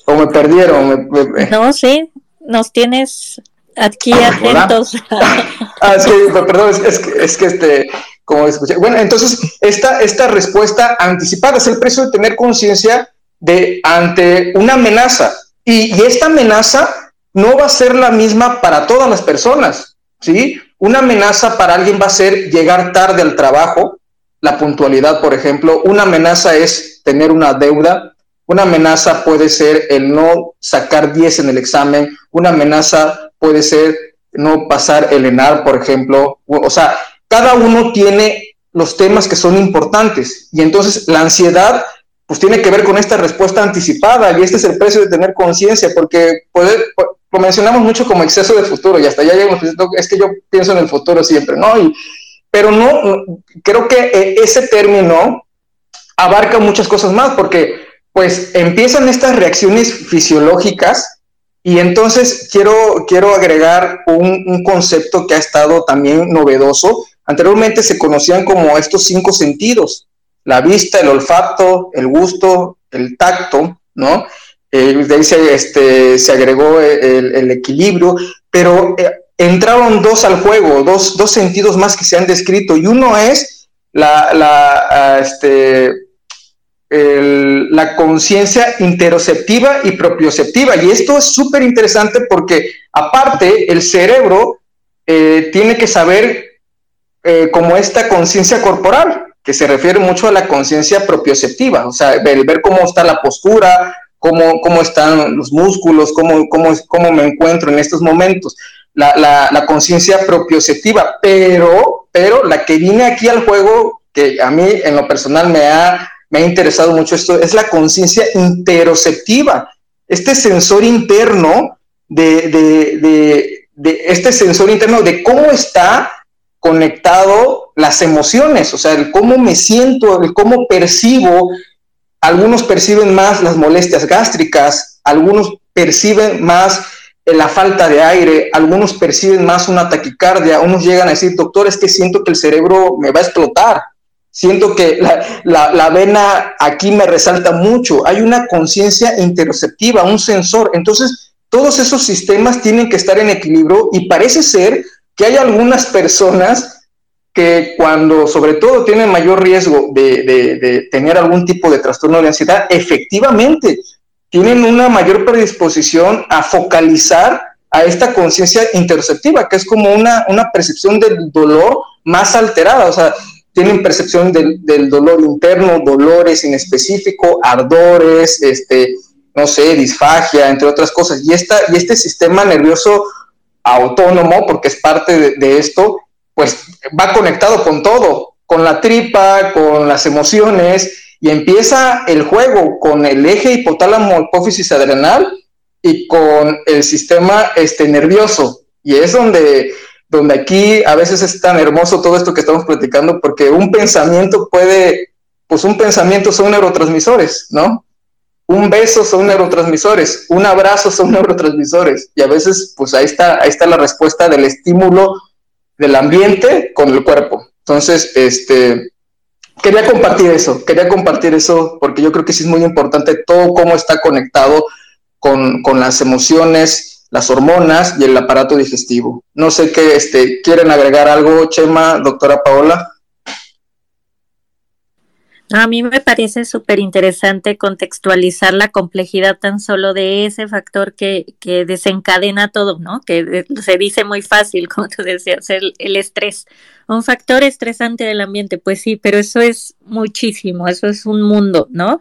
o me perdieron. No, sí, nos tienes aquí atentos. [LAUGHS] ah, sí, perdón, es, que, es que este, como escuché. Bueno, entonces, esta, esta respuesta anticipada es el precio de tener conciencia de ante una amenaza. Y, esta amenaza no va a ser la misma para todas las personas, ¿sí? Una amenaza para alguien va a ser llegar tarde al trabajo, la puntualidad, por ejemplo. Una amenaza es tener una deuda. Una amenaza puede ser el no sacar 10 en el examen. Una amenaza puede ser no pasar el ENAR, por ejemplo. O sea, cada uno tiene los temas que son importantes y entonces la ansiedad pues tiene que ver con esta respuesta anticipada y este es el precio de tener conciencia porque poder, lo mencionamos mucho como exceso de futuro y hasta ya llegamos, es que yo pienso en el futuro siempre, ¿no? Y, pero no, creo que eh, ese término abarca muchas cosas más porque pues empiezan estas reacciones fisiológicas y entonces quiero, quiero agregar un, concepto que ha estado también novedoso. Anteriormente se conocían como estos cinco sentidos, la vista, el olfato, el gusto, el tacto, ¿no? Eh, de ahí se, este, se agregó el, equilibrio, pero eh, entraron dos al juego, dos, dos, sentidos más que se han descrito, y uno es la, la, ah, este, la conciencia interoceptiva y propioceptiva. Y esto es súper interesante porque aparte el cerebro eh, tiene que saber eh, como esta conciencia corporal, que se refiere mucho a la conciencia propioceptiva, o sea, ver cómo está la postura, cómo, cómo están los músculos, cómo, cómo, cómo me encuentro en estos momentos. La, la, la conciencia propioceptiva, pero, pero la que viene aquí al juego, que a mí en lo personal me ha me ha interesado mucho esto, es la conciencia interoceptiva, este sensor interno de, este sensor interno de cómo está conectado las emociones, o sea, el cómo me siento, el cómo percibo. Algunos perciben más las molestias gástricas, algunos perciben más la falta de aire, algunos perciben más una taquicardia, unos llegan a decir, doctor, es que siento que el cerebro me va a explotar siento que la, vena aquí me resalta mucho, hay una conciencia interoceptiva, un sensor, entonces todos esos sistemas tienen que estar en equilibrio y parece ser que hay algunas personas que cuando sobre todo tienen mayor riesgo de, tener algún tipo de trastorno de ansiedad, efectivamente tienen una mayor predisposición a focalizar a esta conciencia interoceptiva, que es como una, una percepción del dolor más alterada. O sea, tienen percepción del, dolor interno, dolores en específico, ardores, este, no sé, disfagia, entre otras cosas. Y, esta, y este sistema nervioso autónomo, porque es parte de, esto, pues va conectado con todo, con la tripa, con las emociones, y empieza el juego con el eje hipotálamo hipófisis adrenal y con el sistema este, nervioso. Y es donde donde aquí a veces es tan hermoso todo esto que estamos platicando, porque un pensamiento puede, pues un pensamiento son neurotransmisores, ¿no? Un beso son neurotransmisores, un abrazo son [LAUGHS] neurotransmisores, y a veces, pues ahí está, ahí está la respuesta del estímulo del ambiente con el cuerpo. Entonces, este, quería compartir eso, quería compartir eso, porque yo creo que sí es muy importante todo cómo está conectado con, con las emociones, las hormonas y el aparato digestivo. No sé qué este, quieren agregar algo, Chema, doctora Paola. A mí me parece súper interesante contextualizar la complejidad tan solo de ese factor que, que desencadena todo, ¿no? Que se dice muy fácil, [LAUGHS] como tú decías, el, el, estrés. Un factor estresante del ambiente, pues sí, pero eso es muchísimo, eso es un mundo, ¿no?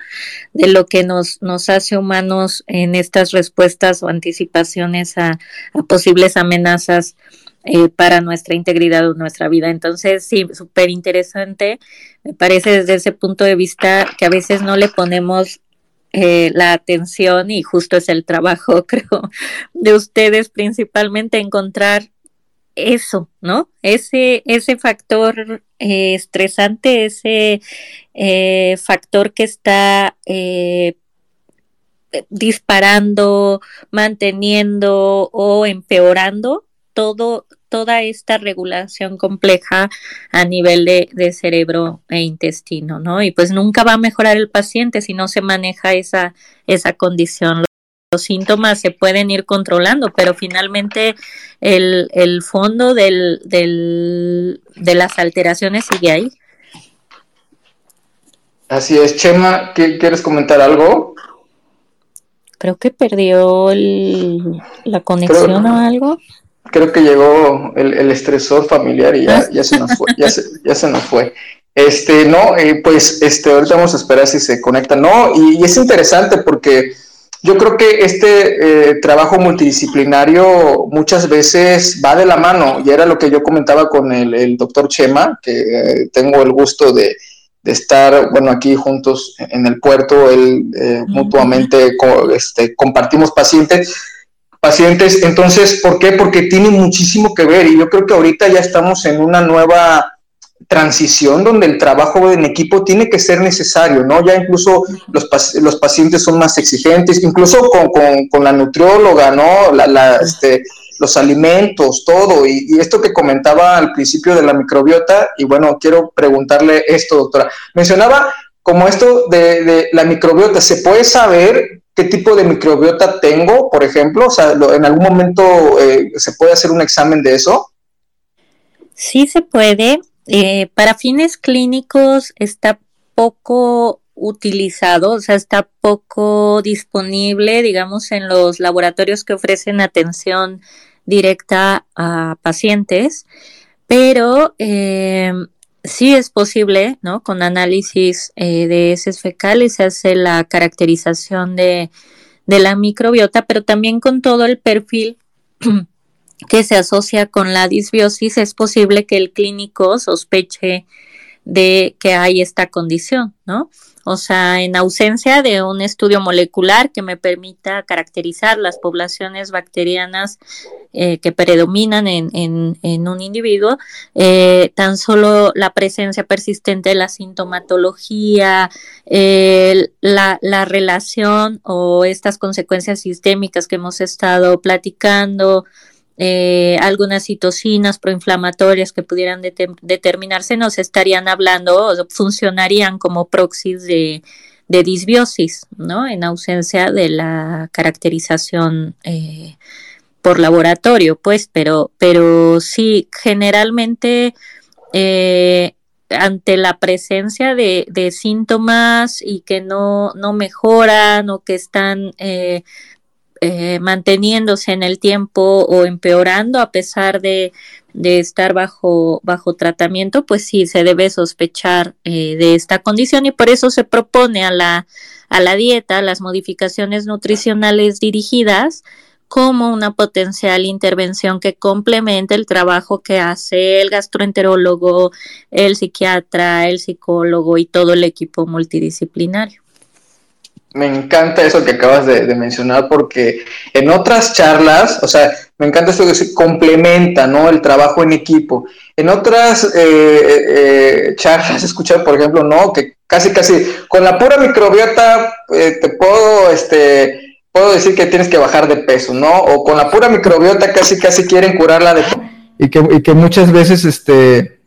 De lo que nos, nos hace humanos en estas respuestas o anticipaciones a posibles amenazas eh, para nuestra integridad o nuestra vida. Entonces, sí, súper interesante. Me parece desde ese punto de vista que a veces no le ponemos eh, la atención y justo es el trabajo, [LAUGHS] creo, de ustedes principalmente encontrar eso, ¿no? Ese, ese factor eh, estresante, ese eh, factor que está eh, disparando, manteniendo o empeorando todo, toda esta regulación compleja a nivel de, de, cerebro e intestino, ¿no? Y pues nunca va a mejorar el paciente si no se maneja esa, esa condición los síntomas se pueden ir controlando, pero finalmente el, el fondo del, del, de las alteraciones sigue ahí. Así es, Chema, ¿quieres comentar algo? Creo que perdió el, la conexión o algo. Creo que llegó el, el estresor familiar y ya, ya, se nos fue, ya, se, ya se nos fue. Este, no, eh, pues este, ahorita vamos a esperar si se conecta. No, y, y es interesante porque yo creo que este eh, trabajo multidisciplinario muchas veces va de la mano, y era lo que yo comentaba con el, doctor Chema, que eh, tengo el gusto de, estar, bueno, aquí juntos en el puerto, él eh, mutuamente este, compartimos pacientes. Pacientes, entonces, ¿por qué? Porque tiene muchísimo que ver y yo creo que ahorita ya estamos en una nueva transición donde el trabajo en equipo tiene que ser necesario, ¿no? Ya incluso los, los pacientes son más exigentes, incluso con, con, la nutrióloga, ¿no? La, este, los alimentos, todo. Y, esto que comentaba al principio de la microbiota, y bueno, quiero preguntarle esto, doctora. Mencionaba como esto de, la microbiota, ¿se puede saber qué tipo de microbiota tengo, por ejemplo? O sea, ¿en algún momento eh, se puede hacer un examen de eso? Sí se puede. Eh, para fines clínicos está poco utilizado, o sea, está poco disponible, digamos, en los laboratorios que ofrecen atención directa a pacientes, pero eh, sí es posible, ¿no? Con análisis eh, de heces fecales se hace la caracterización de, de la microbiota, pero también con todo el perfil [CLEARS THROAT] que se asocia con la disbiosis, es posible que el clínico sospeche de que hay esta condición, ¿no? O sea, en ausencia de un estudio molecular que me permita caracterizar las poblaciones bacterianas eh, que predominan en, en, un individuo, eh, tan solo la presencia persistente de la sintomatología, la, la relación o estas consecuencias sistémicas que hemos estado platicando, eh, algunas citocinas proinflamatorias que pudieran determinarse, nos estarían hablando o funcionarían como proxies de, disbiosis, ¿no? En ausencia de la caracterización eh, por laboratorio, pues, pero, pero sí, generalmente eh, ante la presencia de, síntomas y que no, no mejoran o que están manteniéndose en el tiempo o empeorando a pesar de, estar bajo, bajo tratamiento, pues sí se debe sospechar eh, de esta condición y por eso se propone a la, a la dieta las modificaciones nutricionales dirigidas como una potencial intervención que complemente el trabajo que hace el gastroenterólogo, el psiquiatra, el psicólogo y todo el equipo multidisciplinario me encanta eso que acabas de, mencionar porque en otras charlas, o sea, me encanta esto que se complementa, ¿no? El trabajo en equipo. En otras eh, eh, eh charlas he escuchado, por ejemplo, ¿no? Que casi, casi, con la pura microbiota eh, te puedo, este, puedo decir que tienes que bajar de peso, ¿no? O con la pura microbiota casi, casi quieren curarla de... Y que, y que muchas veces, este,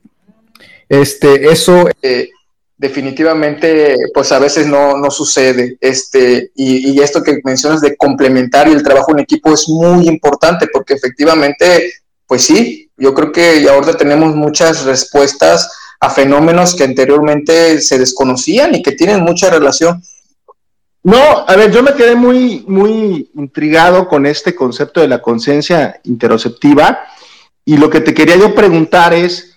este, eso definitivamente pues a veces no, no sucede. Este, y, esto que mencionas de complementar y el trabajo en equipo es muy importante porque efectivamente, pues sí, yo creo que ahora tenemos muchas respuestas a fenómenos que anteriormente se desconocían y que tienen mucha relación. No, a ver, yo me quedé muy, muy intrigado con este concepto de la conciencia interoceptiva y lo que te quería yo preguntar es,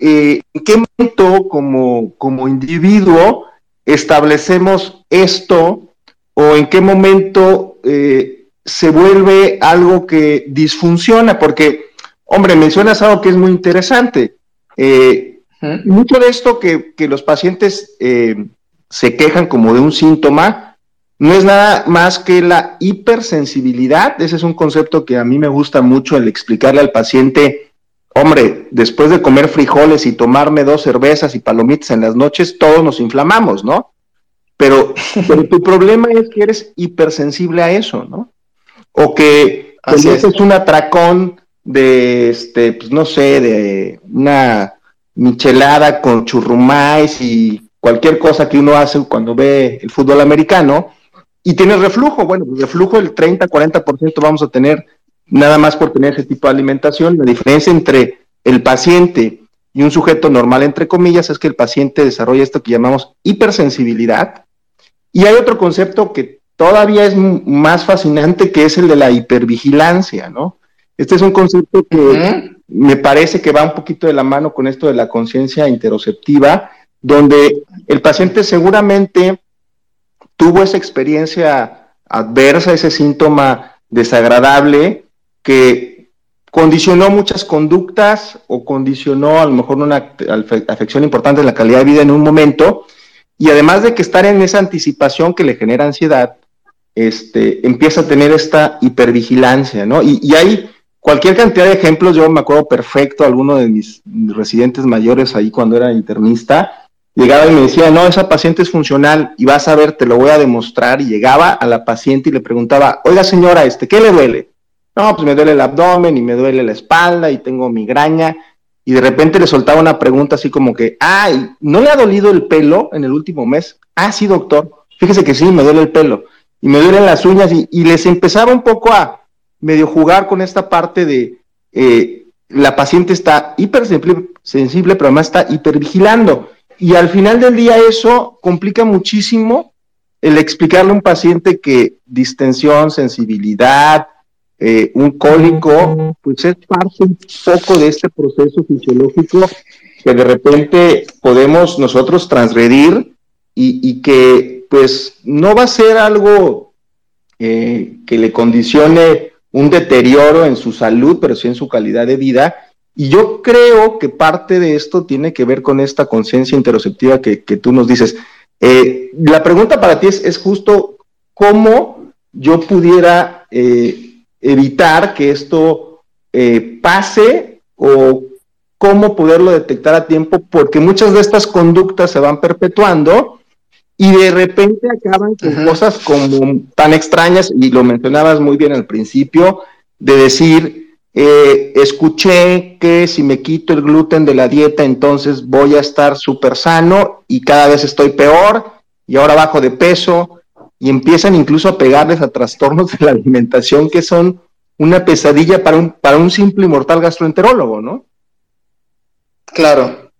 eh, ¿en qué momento como, como individuo establecemos esto o en qué momento eh, se vuelve algo que disfunciona? Porque hombre, mencionas algo que es muy interesante. Eh, mucho de esto que, los pacientes se quejan como de un síntoma, no es nada más que la hipersensibilidad. Ese es un concepto que a mí me gusta mucho el explicarle al paciente, hombre, después de comer frijoles y tomarme dos cervezas y palomitas en las noches, todos nos inflamamos, ¿no? Pero, [LAUGHS] tu problema es que eres hipersensible a eso, ¿no? O que es un atracón de, este, pues no sé, de una michelada con churrumais y cualquier cosa que uno hace cuando ve el fútbol americano, y tienes reflujo. Bueno, pues reflujo el 30, 40% vamos a tener nada más por tener ese tipo de alimentación. La diferencia entre el paciente y un sujeto normal, entre comillas, es que el paciente desarrolla esto que llamamos hipersensibilidad. Y hay otro concepto que todavía es más fascinante, que es el de la hipervigilancia, ¿no? Este es un concepto que me parece que va un poquito de la mano con esto de la conciencia interoceptiva, donde el paciente seguramente tuvo esa experiencia adversa, ese síntoma desagradable que condicionó muchas conductas o condicionó a lo mejor una afección importante en la calidad de vida en un momento, y además de que estar en esa anticipación que le genera ansiedad, este, empieza a tener esta hipervigilancia, ¿no? Y, y hay cualquier cantidad de ejemplos, yo me acuerdo perfecto, alguno de mis residentes mayores ahí cuando era internista, llegaba y me decía, no, esa paciente es funcional y vas a ver, te lo voy a demostrar. Y llegaba a la paciente y le preguntaba, oiga señora, este, ¿qué le duele? No, pues me duele el abdomen y me duele la espalda y tengo migraña. Y de repente le soltaba una pregunta así como que, ay, ¿no le ha dolido el pelo en el último mes? Ah, sí, doctor. Fíjese que sí, me duele el pelo. Y me duelen las uñas y, y les empezaba un poco a medio jugar con esta parte de eh, la paciente está hipersensible, pero además está hipervigilando. Y al final del día eso complica muchísimo el explicarle a un paciente que distensión, sensibilidad, eh, un cólico, pues es parte un poco de este proceso fisiológico que de repente podemos nosotros transgredir y, que pues no va a ser algo eh, que le condicione un deterioro en su salud, pero sí en su calidad de vida, y yo creo que parte de esto tiene que ver con esta conciencia interoceptiva que, tú nos dices. Eh, la pregunta para ti es, justo cómo yo pudiera evitar que esto eh, pase o cómo poderlo detectar a tiempo, porque muchas de estas conductas se van perpetuando y de repente acaban con cosas como tan extrañas, y lo mencionabas muy bien al principio, de decir, eh, escuché que si me quito el gluten de la dieta, entonces voy a estar súper sano y cada vez estoy peor y ahora bajo de peso y empiezan incluso a pegarles a trastornos de la alimentación que son una pesadilla para un, para un simple y mortal gastroenterólogo, ¿no? Claro,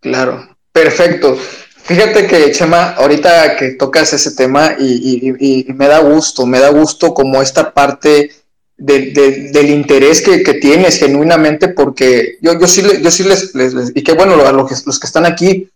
claro, perfecto. Fíjate que, Chema, ahorita que tocas ese tema y, me da gusto, me da gusto como esta parte del interés que, tienes genuinamente, porque yo, yo sí, yo sí les, y que bueno, a los, los, que están aquí,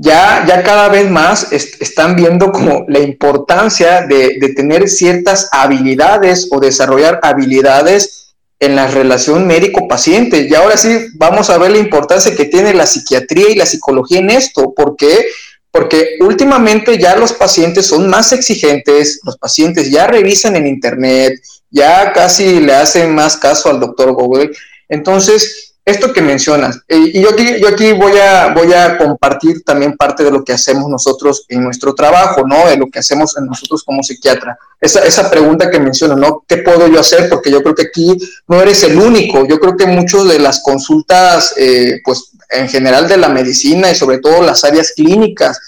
ya, ya cada vez más están viendo como la importancia de, tener ciertas habilidades o desarrollar habilidades en la relación médico-paciente. Y ahora sí vamos a ver la importancia que tiene la psiquiatría y la psicología en esto, porque porque últimamente ya los pacientes son más exigentes, los pacientes ya revisan en internet, ya casi le hacen más caso al doctor Google. Entonces, esto que mencionas, eh, y yo aquí, yo aquí voy, a, voy a compartir también parte de lo que hacemos nosotros en nuestro trabajo, ¿no? De lo que hacemos nosotros como psiquiatra. Esa, esa pregunta que menciono, ¿no? ¿Qué puedo yo hacer? Porque yo creo que aquí no eres el único. Yo creo que muchas de las consultas, eh, pues en general de la medicina y sobre todo las áreas clínicas,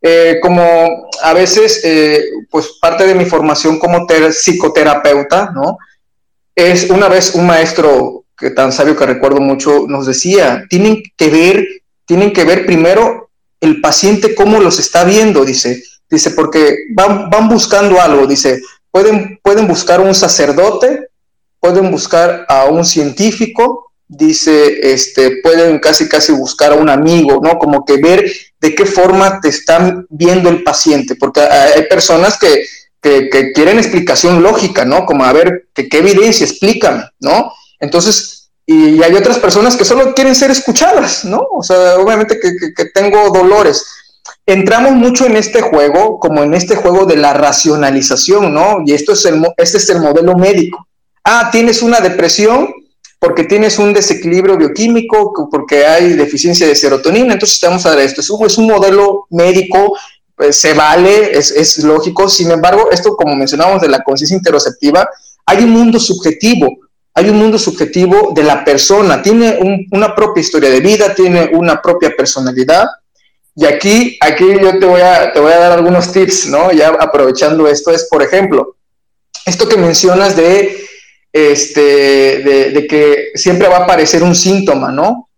eh, como a veces, pues parte de mi formación como psicoterapeuta, ¿no? Es una vez un maestro que tan sabio que recuerdo mucho nos decía, tienen que ver, tienen que ver primero el paciente cómo los está viendo, dice, dice, porque van, van buscando algo, dice, pueden, pueden buscar un sacerdote, pueden buscar a un científico, dice, este, pueden casi casi buscar a un amigo, ¿no? Como que ver de qué forma te están viendo el paciente, porque hay personas que, que, quieren explicación lógica, ¿no? Como a ver, ¿qué, qué evidencia? Explícame, ¿no? Entonces, y hay otras personas que solo quieren ser escuchadas, ¿no? O sea, obviamente que, tengo dolores. Entramos mucho en este juego, como en este juego de la racionalización, ¿no? Y esto es el, este es el modelo médico. Ah, tienes una depresión porque tienes un desequilibrio bioquímico, porque hay deficiencia de serotonina, entonces te vamos a dar esto. Es un, es un modelo médico pues, se vale, es, es, lógico. Sin embargo, esto, como mencionábamos de la conciencia interoceptiva, hay un mundo subjetivo, hay un mundo subjetivo de la persona, tiene una propia historia de vida, tiene una propia personalidad. Y aquí, aquí yo te voy, a, te voy a dar algunos tips, ¿no? Ya aprovechando esto, es, por ejemplo, esto que mencionas de, este, de, de que siempre va a aparecer un síntoma, ¿no?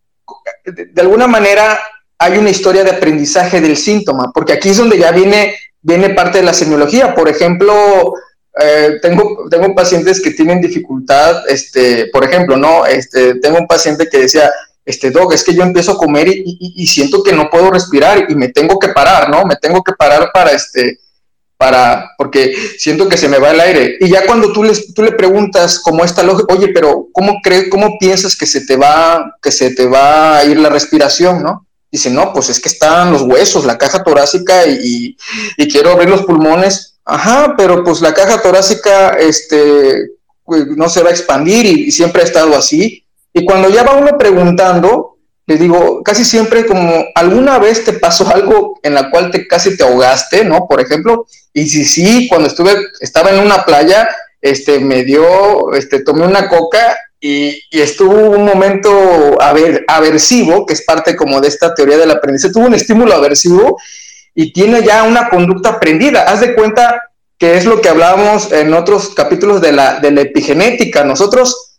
de alguna manera, hay una historia de aprendizaje del síntoma, porque aquí es donde ya viene, viene parte de la semiología. Por ejemplo, eh, tengo, tengo pacientes que tienen dificultad, este, por ejemplo, ¿no? Este, tengo un paciente que decía, este, Dog, es que yo empiezo a comer y, siento que no puedo respirar y me tengo que parar, ¿no? Me tengo que parar para, este, para, porque siento que se me va el aire. Y ya cuando tú, les, tú le preguntas como esta lógica, oye, pero ¿cómo crees, cómo piensas que se te va, que se te va a ir la respiración, ¿no? Dice, no, pues es que están los huesos, la caja torácica y, quiero abrir los pulmones. Ajá, pero pues la caja torácica este, pues, no se va a expandir y, siempre ha estado así. Y cuando ya va uno preguntando, le digo, casi siempre como alguna vez te pasó [LAUGHS] algo en la cual te casi te ahogaste, ¿no? Por ejemplo, y si sí, cuando estuve, estaba en una playa, este, me dio, este, tomé una coca y, estuvo un momento aversivo, que es parte como de esta teoría del aprendizaje, tuvo un estímulo aversivo y tiene ya una conducta aprendida. Haz de cuenta que es lo que hablábamos en otros capítulos de la, de la epigenética. Nosotros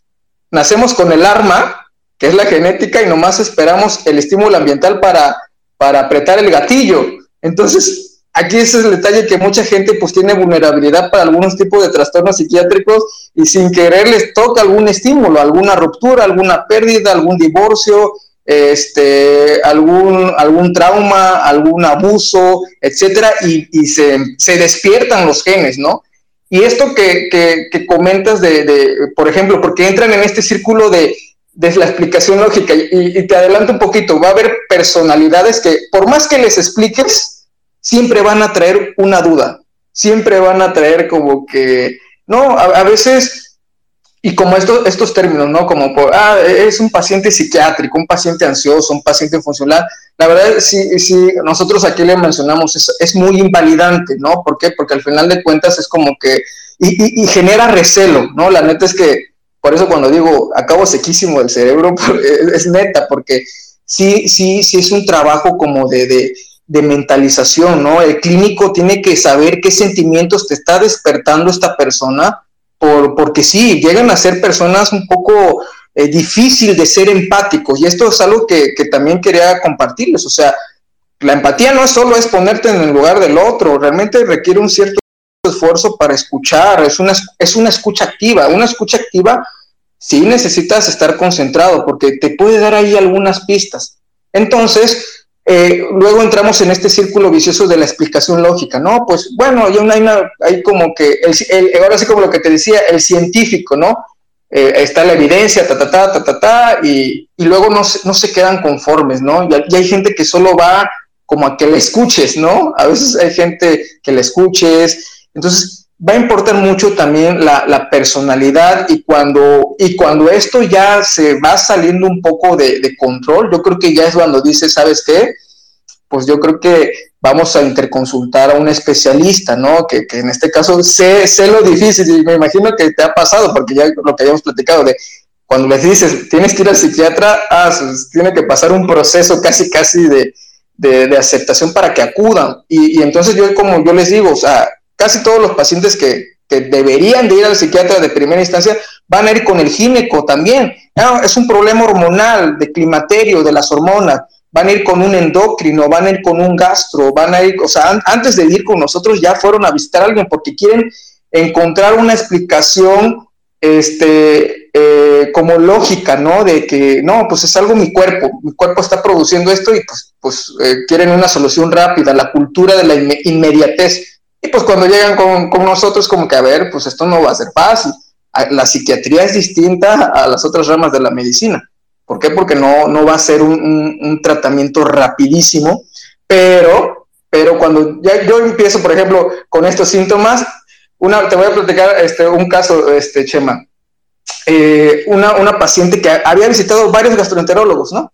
nacemos con el arma, que es la genética, y nomás esperamos el estímulo ambiental para, para apretar el gatillo. Entonces, aquí ese es el detalle que mucha gente pues tiene vulnerabilidad para algunos tipos de trastornos psiquiátricos y sin querer les toca algún estímulo, alguna ruptura, alguna pérdida, algún divorcio, este, algún, algún trauma, algún abuso, etcétera, y, se, despiertan los genes, ¿no? Y esto que, que, comentas de, por ejemplo, porque entran en este círculo de, de la explicación lógica, y, y te adelanto un poquito, va a haber personalidades que por más que les expliques, siempre van a traer una duda, siempre van a traer como que, no, a, veces, y como estos, estos términos, ¿no? Como, ah, es un paciente psiquiátrico, un paciente ansioso, un paciente funcional, la verdad, sí, sí, nosotros aquí le mencionamos, es, es muy invalidante, ¿no? ¿Por qué? Porque al final de cuentas es como que, y, genera recelo, ¿no? La neta es que, por eso cuando digo, acabo sequísimo del cerebro, [LAUGHS] es, es neta, porque sí, sí, sí es un trabajo como de, de de mentalización, ¿no? El clínico tiene que saber qué sentimientos te está despertando esta persona, por, porque sí, llegan a ser personas un poco eh, difícil de ser empáticos, y esto es algo que, también quería compartirles, o sea, la empatía no es solo es ponerte en el lugar del otro, realmente requiere un cierto esfuerzo para escuchar, es una, es una escucha activa, una escucha activa sí necesitas estar concentrado porque te puede dar ahí algunas pistas. Entonces, eh, luego entramos en este círculo vicioso de la explicación lógica, ¿no? Pues bueno, hay, una, hay como que, ahora sí como lo que te decía, el científico, ¿no? Eh, está la evidencia, ta, ta, ta, ta, ta, ta, y, y luego no, no, se quedan conformes, ¿no? Y, hay gente que solo va como a que le escuches, ¿no? A veces hay gente que le escuches, entonces va a importar mucho también la, personalidad y cuando, y cuando esto ya se va saliendo un poco de, control, yo creo que ya es cuando dices, ¿sabes qué? Pues yo creo que vamos a interconsultar a un especialista, ¿no? Que, que en este caso sé, sé, lo difícil y me imagino que te ha pasado, porque ya lo que habíamos platicado de cuando les dices, tienes que ir al psiquiatra, ah, tiene que pasar un proceso casi, casi de, de, de aceptación para que acudan. Y, y entonces yo, como yo les digo, o sea, casi todos los pacientes que, deberían de ir al psiquiatra de primera instancia van a ir con el gineco también. es un problema hormonal, de climaterio, de las hormonas. Van a ir con un endocrino, van a ir con un gastro, van a ir, o sea, antes de ir con nosotros ya fueron a visitar a alguien porque quieren encontrar una explicación este, eh, como lógica, ¿no? De que, no, pues es algo mi cuerpo, mi cuerpo está produciendo esto y pues, pues eh, quieren una solución rápida, la cultura de la inmediatez. Y pues cuando llegan con, nosotros, como que, a ver, pues esto no va a ser fácil. la psiquiatría es distinta a las otras ramas de la medicina. ¿Por qué? Porque no, no va a ser un, tratamiento rapidísimo, pero, pero cuando ya yo empiezo, por ejemplo, con estos síntomas, una, te voy a platicar este, un caso, este, Chema. Eh, una, una paciente que había visitado varios gastroenterólogos, ¿no?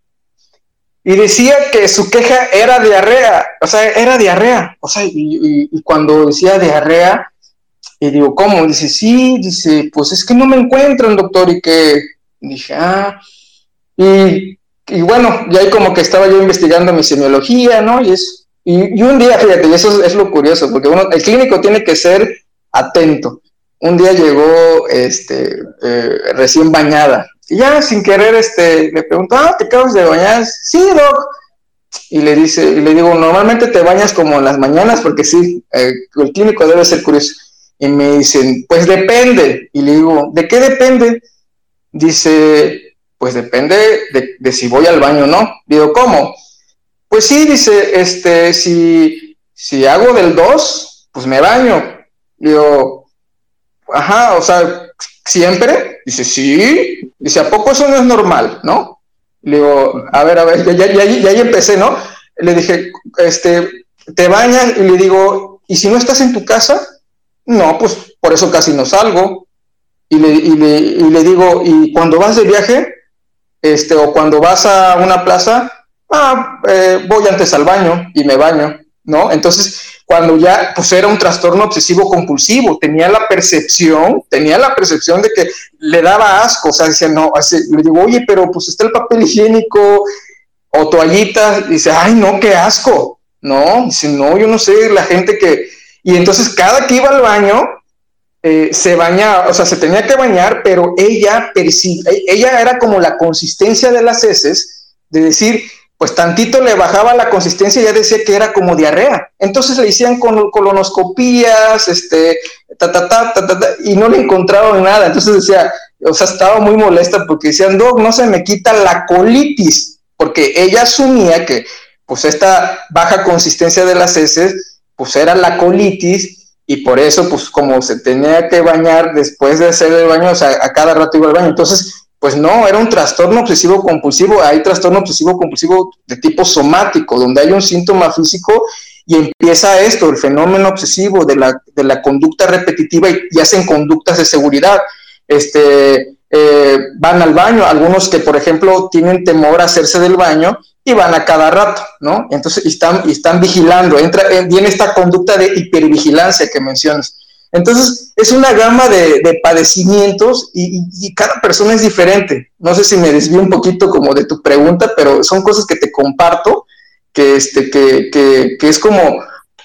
Y decía que su queja era diarrea, o sea, era diarrea, o sea, y, cuando decía diarrea, y digo, ¿cómo? Dice, sí, dice, pues es que no me encuentran, doctor, y que dije, ah, y, y bueno, ya ahí como que estaba yo investigando mi semiología, ¿no? Y, es, y, un día, fíjate, y eso es, lo curioso, porque uno, el clínico tiene que ser atento. Un día llegó, este, eh, recién bañada, y ya sin querer, este, le pregunto, ah, ¿te acabas de bañar? Sí, doc. Y le dice, y le digo, normalmente te bañas como en las mañanas, porque sí, eh, el clínico debe ser curioso. Y me dicen, pues depende. Y le digo, ¿de qué depende? Dice, pues depende de, si voy al baño o no. Digo, ¿cómo? Pues sí, dice, este, si, si hago del 2, pues me baño. Digo, ajá, o sea, ¿Siempre? Dice, sí. Dice, ¿a poco eso no es normal? ¿No? Le digo, a ver, a ver, ya, ya, ya, ya empecé, ¿no? Le dije, este, te bañan y le digo, ¿y si no estás en tu casa? No, pues por eso casi no salgo. Y le, y le, y le digo, ¿y cuando vas de viaje? Este, o cuando vas a una plaza, ah, eh, voy antes al baño y me baño, ¿no? Entonces, cuando ya pues era un trastorno obsesivo compulsivo, tenía la percepción, tenía la percepción de que le daba asco, o sea, decía, no, le digo, oye, pero pues está el papel higiénico o toallita, dice, ay, no, qué asco, no, dice, no, yo no sé, la gente que, y entonces cada que iba al baño, eh, se bañaba, o sea, se tenía que bañar, pero ella, ella era como la consistencia de las heces, de decir, pues tantito le bajaba la consistencia y ya decía que era como diarrea. Entonces le hacían colonoscopías, este, ta, ta, ta, ta, y no le encontraron nada. Entonces decía, o sea, estaba muy molesta porque decían, Doc, no se me quita la colitis, porque ella asumía que, pues, esta baja consistencia de las heces, pues era la colitis, y por eso, pues, como se tenía que bañar después de hacer el baño, o sea, a cada rato iba al baño. Entonces, pues no, era un trastorno obsesivo compulsivo. Hay trastorno obsesivo compulsivo de tipo somático, donde hay un síntoma físico y empieza esto, el fenómeno obsesivo de la, de la conducta repetitiva y, hacen conductas de seguridad. Este, eh, van al baño, algunos que, por ejemplo, tienen temor a hacerse del baño y van a cada rato, ¿no? Entonces, están, están vigilando, entra, viene esta conducta de hipervigilancia que mencionas. Entonces, es una gama de, padecimientos y, cada persona es diferente. No sé si me desvío un poquito como de tu pregunta, pero son cosas que te comparto, que, este, que, que, es como,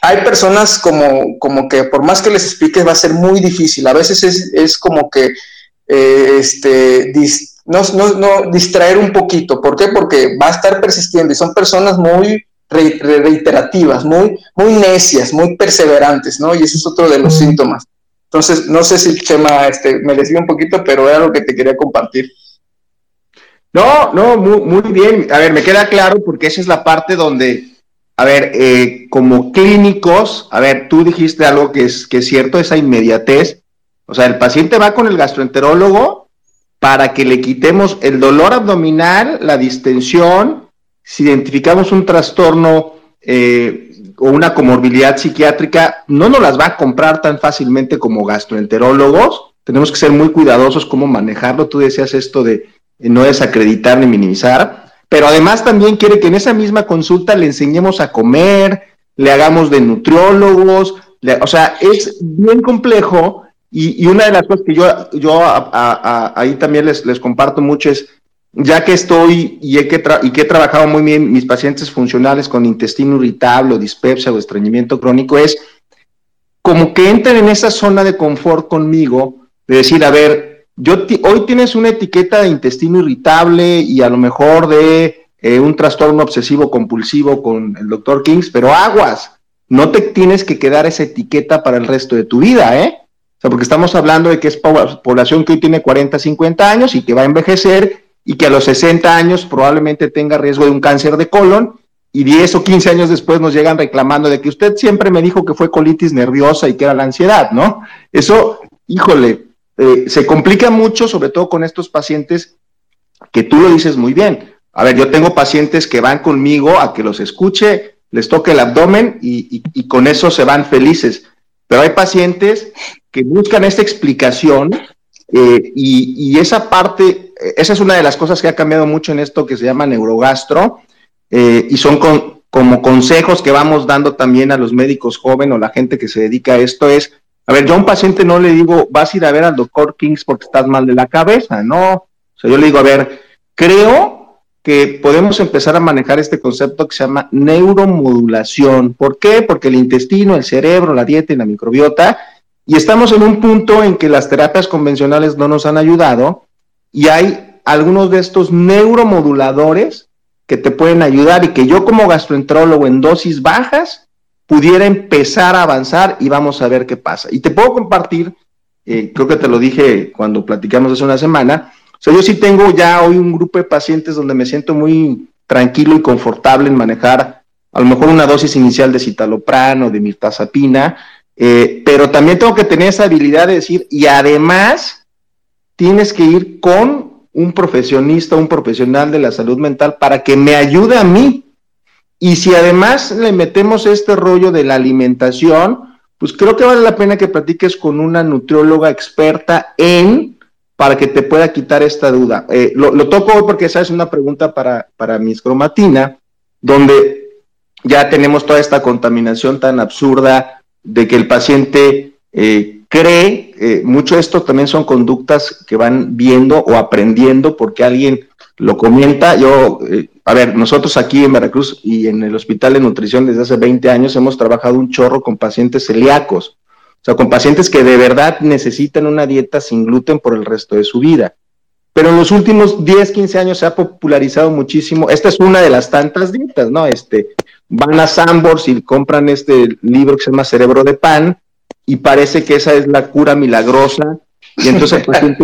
hay personas como, como que por más que les expliques va a ser muy difícil. A veces es, como que, eh, este, no, no, distraer un poquito. ¿Por qué? Porque va a estar persistiendo y son personas muy reiterativas, muy, muy necias, muy perseverantes, ¿no? Y ese es otro de los síntomas. Entonces, no sé si el tema este, me desvió un poquito, pero era lo que te quería compartir. No, no, muy, muy bien. A ver, me queda claro porque esa es la parte donde, a ver, eh, como clínicos, a ver, tú dijiste algo que es, que es cierto, esa inmediatez. O sea, el paciente va con el gastroenterólogo para que le quitemos el dolor abdominal, la distensión, si identificamos un trastorno eh, o una comorbilidad psiquiátrica, no nos las va a comprar tan fácilmente como gastroenterólogos. Tenemos que ser muy cuidadosos cómo manejarlo. Tú decías esto de no desacreditar ni minimizar, pero además también quiere que en esa misma consulta le enseñemos a comer, le hagamos de nutriólogos, o sea, es bien complejo y, una de las cosas que yo, yo ahí también les, les comparto mucho es, ya que estoy y, he que, y he trabajado muy bien mis pacientes funcionales con intestino irritable o dispepsia o estreñimiento crónico, es como que entran en esa zona de confort conmigo, de decir, a ver, yo hoy tienes una etiqueta de intestino irritable y a lo mejor de eh, un trastorno obsesivo compulsivo con el doctor Kings, pero aguas, no te tienes que quedar esa etiqueta para el resto de tu vida, ¿eh? O sea, porque estamos hablando de que es población que hoy tiene 40, 50 años y que va a envejecer y que a los 60 años probablemente tenga riesgo de un cáncer de colon y 10 o 15 años después nos llegan reclamando de que usted siempre me dijo que fue colitis nerviosa y que era la ansiedad, ¿no? Eso, híjole, eh, se complica mucho, sobre todo con estos pacientes que tú lo dices muy bien. A ver, yo tengo pacientes que van conmigo a que los escuche, les toque el abdomen y, con eso se van felices. Pero hay pacientes que buscan esta explicación eh, y, esa parte, esa es una de las cosas que ha cambiado mucho en esto que se llama neurogastro eh, y son como consejos que vamos dando también a los médicos jóvenes o la gente que se dedica a esto es, a ver, yo a un paciente no le digo, vas a ir a ver al doctor Kings porque estás mal de la cabeza, no. O sea, yo le digo, a ver, creo que podemos empezar a manejar este concepto que se llama neuromodulación. ¿Por qué? Porque el intestino, el cerebro, la dieta y la microbiota, y estamos en un punto en que las terapias convencionales no nos han ayudado y hay algunos de estos neuromoduladores que te pueden ayudar y que yo como gastroenterólogo en dosis bajas pudiera empezar a avanzar y vamos a ver qué pasa. Y te puedo compartir, eh, creo que te lo dije cuando platicamos hace una semana, o sea, yo sí tengo ya hoy un grupo de pacientes donde me siento muy tranquilo y confortable en manejar a lo mejor una dosis inicial de citalopram o de mirtazapina, eh, pero también tengo que tener esa habilidad de decir, y además tienes que ir con un profesionista, un profesional de la salud mental para que me ayude a mí y si además le metemos este rollo de la alimentación, pues creo que vale la pena que platiques con una nutrióloga experta en para que te pueda quitar esta duda. Eh, lo, toco hoy porque esa es una pregunta para, para mis cromatina, donde ya tenemos toda esta contaminación tan absurda de que el paciente eh, cree, eh, mucho de esto también son conductas que van viendo o aprendiendo porque alguien lo comenta. Yo, eh, a ver, nosotros aquí en Veracruz y en el Hospital de Nutrición desde hace 20 años hemos trabajado un chorro con pacientes celíacos, o sea, con pacientes que de verdad necesitan una dieta sin gluten por el resto de su vida. Pero en los últimos 10, 15 años se ha popularizado muchísimo. Esta es una de las tantas dietas, ¿no? Este, van a Sambors y compran este libro que se llama Cerebro de Pan y parece que esa es la cura milagrosa. Y entonces [LAUGHS] el paciente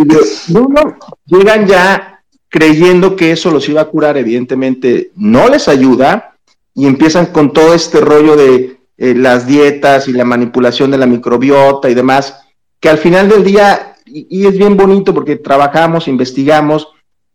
no, no, llegan ya creyendo que eso los iba a curar, evidentemente no les ayuda y empiezan con todo este rollo de eh, las dietas y la manipulación de la microbiota y demás, que al final del día, y, es bien bonito porque trabajamos, investigamos,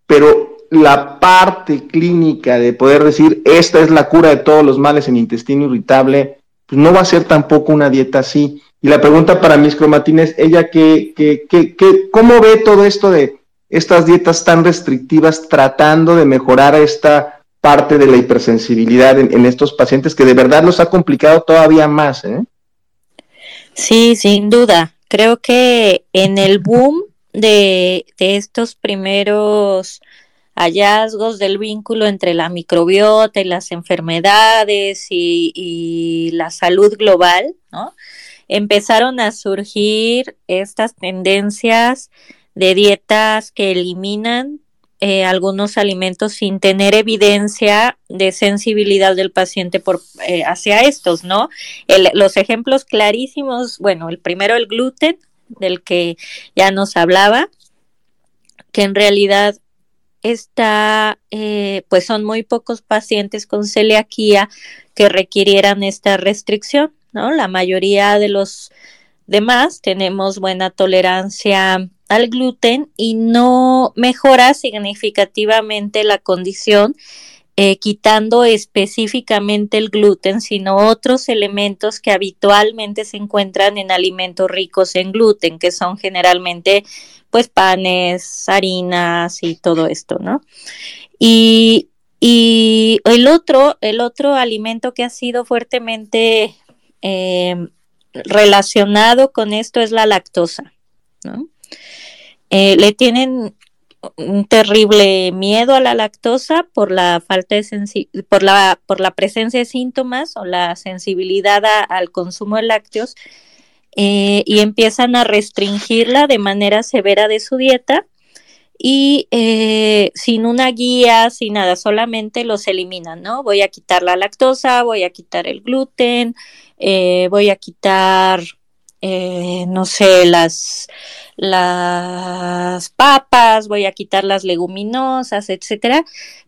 pero la parte clínica de poder decir, esta es la cura de todos los males en intestino irritable, pues no va a ser tampoco una dieta así. Y la pregunta para mis cromatines, ella, que, que, que, ¿cómo ve todo esto de estas dietas tan restrictivas tratando de mejorar esta parte de la hipersensibilidad en, estos pacientes que de verdad los ha complicado todavía más. ¿eh? Sí, sin duda. Creo que en el boom de, estos primeros hallazgos del vínculo entre la microbiota y las enfermedades y, y la salud global, ¿no? Empezaron a surgir estas tendencias de dietas que eliminan eh, algunos alimentos sin tener evidencia de sensibilidad del paciente por, eh, hacia estos, ¿no? los ejemplos clarísimos, bueno, el primero el gluten, del que ya nos hablaba, que en realidad está, eh, pues son muy pocos pacientes con celiaquía que requirieran esta restricción, ¿no? La mayoría de los demás tenemos buena tolerancia al gluten y no mejora significativamente la condición eh, quitando específicamente el gluten, sino otros elementos que habitualmente se encuentran en alimentos ricos en gluten, que son generalmente pues panes, harinas y todo esto, ¿no? Y, y el otro, el otro alimento que ha sido fuertemente eh, relacionado con esto es la lactosa. Eh, le tienen un terrible miedo a la lactosa por la falta de por la por la presencia de síntomas o la sensibilidad al consumo de lácteos eh, y empiezan a restringirla de manera severa de su dieta y eh, sin una guía, sin nada, solamente los eliminan, ¿no? Voy a quitar la lactosa, voy a quitar el gluten, voy a quitar eh, no sé, las, las papas, voy a quitar las leguminosas, etcétera,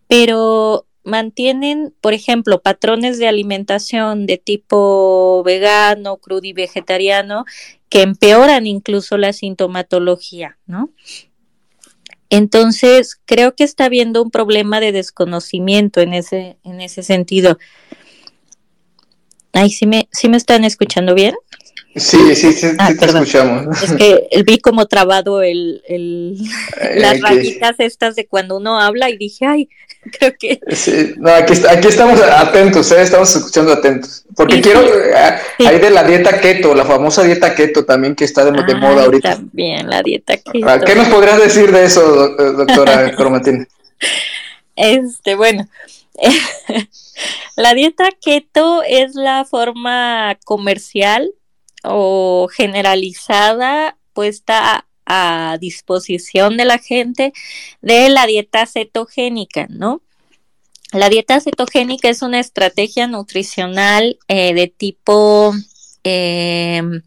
pero mantienen, por ejemplo, patrones de alimentación de tipo vegano, crudo y vegetariano que empeoran incluso la sintomatología, ¿no? Entonces, creo que está habiendo un problema de desconocimiento en ese, en ese sentido. Ay, ¿sí me, ¿sí me están escuchando bien? Sí, sí, sí, ah, te escuchamos. Es que vi como trabado el, el las rayitas estas de cuando uno habla y dije, ay, [LAUGHS] creo que... Sí, no, aquí, aquí estamos atentos, ¿eh? estamos escuchando atentos. Porque quiero, eh, hay de la dieta keto, la famosa dieta keto también que está de, moda ahorita. También, la dieta ah, keto. ¿Qué nos podrías decir de eso, doctora [LAUGHS] Cromatina? Este, bueno, [LAUGHS] la dieta keto es la forma comercial o generalizada puesta a, disposición de la gente de la dieta cetogénica, ¿no? La dieta cetogénica es una estrategia nutricional eh, de tipo em,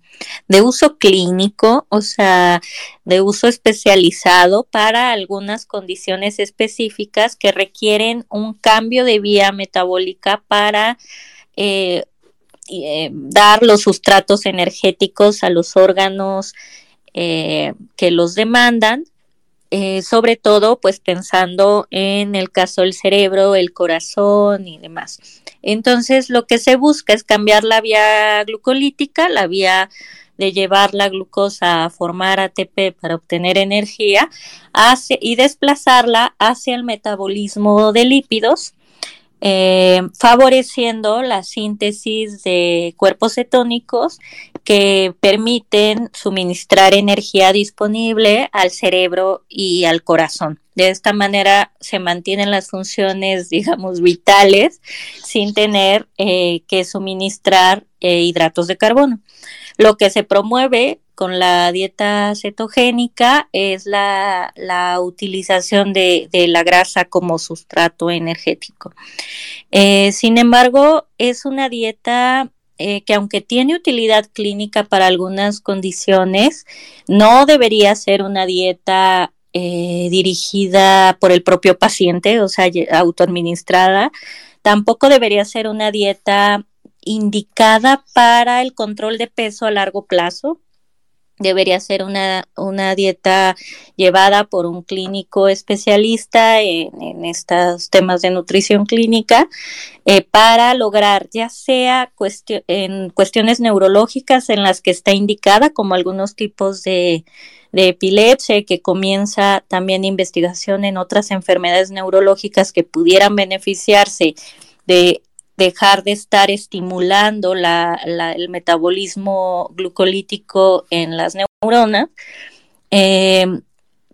de uso clínico, o sea, de uso especializado para algunas condiciones específicas que requieren un cambio de vía metabólica para eh, eh, dar los sustratos energéticos a los órganos eh, que los demandan, eh, sobre todo pues pensando en el caso del cerebro, el corazón y demás. Entonces lo que se busca es cambiar la vía glucolítica, la vía de llevar la glucosa a formar ATP para obtener energía y desplazarla hacia el metabolismo de lípidos eh, favoreciendo la síntesis de cuerpos cetónicos que permiten suministrar energía disponible al cerebro y al corazón. De esta manera se mantienen las funciones, [LAUGHS] digamos, vitales sin tener eh, que suministrar eh, hidratos de carbono. Lo que se promueve con la dieta cetogénica es la, utilización de, la grasa como sustrato energético. Eh, sin embargo, es una dieta eh, que aunque tiene utilidad clínica para algunas condiciones, no debería ser una dieta eh, dirigida por el propio paciente, o sea, autoadministrada. Tampoco debería ser una dieta indicada para el control de peso a largo plazo, debería ser una, una, dieta llevada por un clínico especialista en, estos temas de nutrición clínica eh, para lograr ya sea en cuestiones neurológicas en las que está indicada como algunos tipos de, de epilepsia que comienza también investigación en otras enfermedades neurológicas que pudieran beneficiarse de dejar de estar estimulando el metabolismo glucolítico en las neuronas, eh,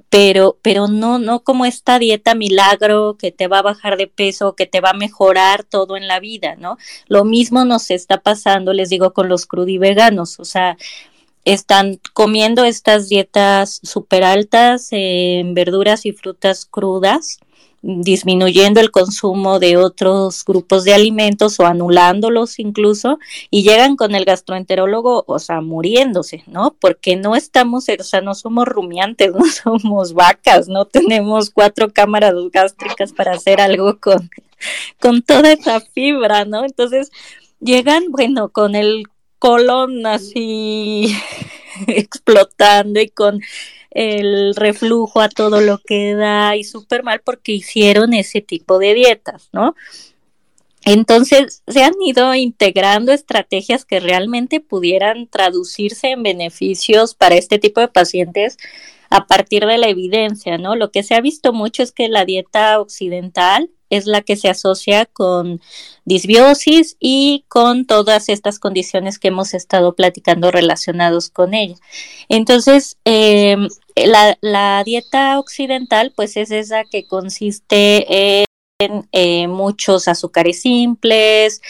pero, pero no, no como esta dieta milagro que te va a bajar de peso, que te va a mejorar todo en la vida, ¿no? Lo mismo nos está pasando, les digo, con los crudiveganos, o sea, están comiendo estas dietas súper altas en verduras y frutas crudas, disminuyendo el consumo de otros grupos de alimentos o anulándolos incluso y llegan con el gastroenterólogo, o sea, muriéndose, ¿no? Porque no estamos, o sea, no somos rumiantes, [LAUGHS] no somos vacas, no tenemos cuatro cámaras gástricas para hacer algo con, con toda esa fibra, ¿no? Entonces, llegan, bueno, con el colon así [LAUGHS] explotando y con el reflujo a todo lo que da y súper mal porque hicieron ese tipo de dietas, ¿no? Entonces se han ido integrando estrategias que realmente pudieran traducirse en beneficios para este tipo de pacientes a partir de la evidencia, ¿no? Lo que se ha visto mucho es que la dieta occidental es la que se asocia con disbiosis y con todas estas condiciones que hemos estado platicando relacionados con ella. Entonces, em, la, dieta occidental, pues es esa que consiste en muchos azúcares simples,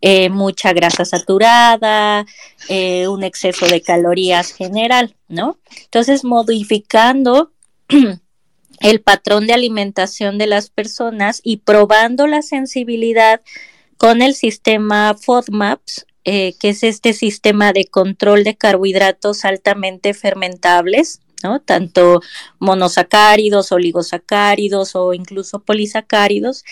eh, mucha grasa saturada, eh, un exceso de calorías general, ¿no? Entonces, modificando [CLEARS THROAT] el patrón de alimentación de las personas y probando la sensibilidad con el sistema FODMAPs, que es este sistema de control de carbohidratos altamente fermentables, ¿no? Tanto monosacáridos, oligosacáridos o incluso polisacáridos.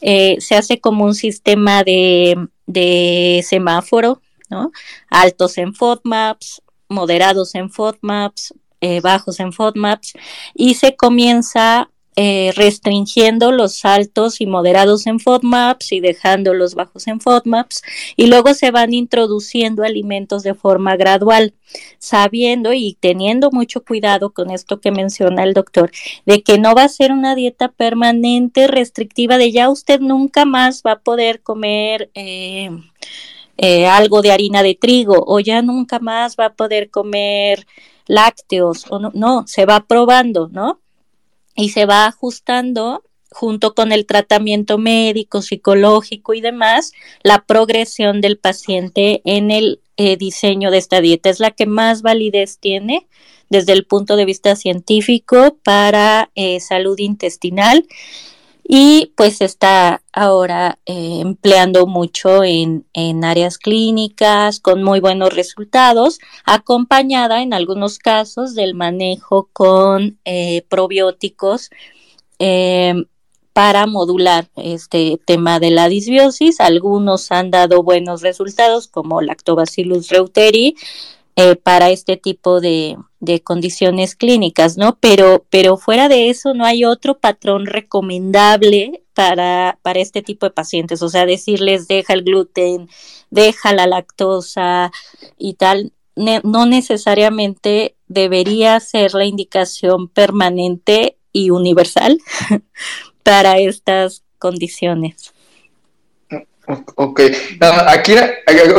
Eh, se hace como un sistema de, de semáforo, ¿no? Altos en FODMAPs, moderados en FODMAPs, eh, bajos en FODMAPs, y se comienza eh, restringiendo los altos y moderados en FODMAPs y dejando los bajos en FODMAPs y luego se van introduciendo alimentos de forma gradual, sabiendo y teniendo mucho cuidado con esto que menciona el doctor, de que no va a ser una dieta permanente restrictiva de ya usted nunca más va a poder comer eh, eh, algo de harina de trigo o ya nunca más va a poder comer lácteos o no, no, se va probando, ¿no? Y se va ajustando junto con el tratamiento médico, psicológico y demás, la progresión del paciente en el eh, diseño de esta dieta. Es la que más validez tiene desde el punto de vista científico para eh, salud intestinal y pues está ahora eh, empleando mucho en, áreas clínicas con muy buenos resultados, acompañada en algunos casos del manejo con eh, probióticos eh, para modular este tema de la disbiosis. Algunos han dado buenos resultados como Lactobacillus reuteri, eh, para este tipo de, condiciones clínicas, ¿no? Pero, pero fuera de eso no hay otro patrón recomendable para, para este tipo de pacientes, o sea, decirles deja el gluten, deja la lactosa y tal, no necesariamente debería ser la indicación permanente y universal [LAUGHS] para estas condiciones. Ok, aquí,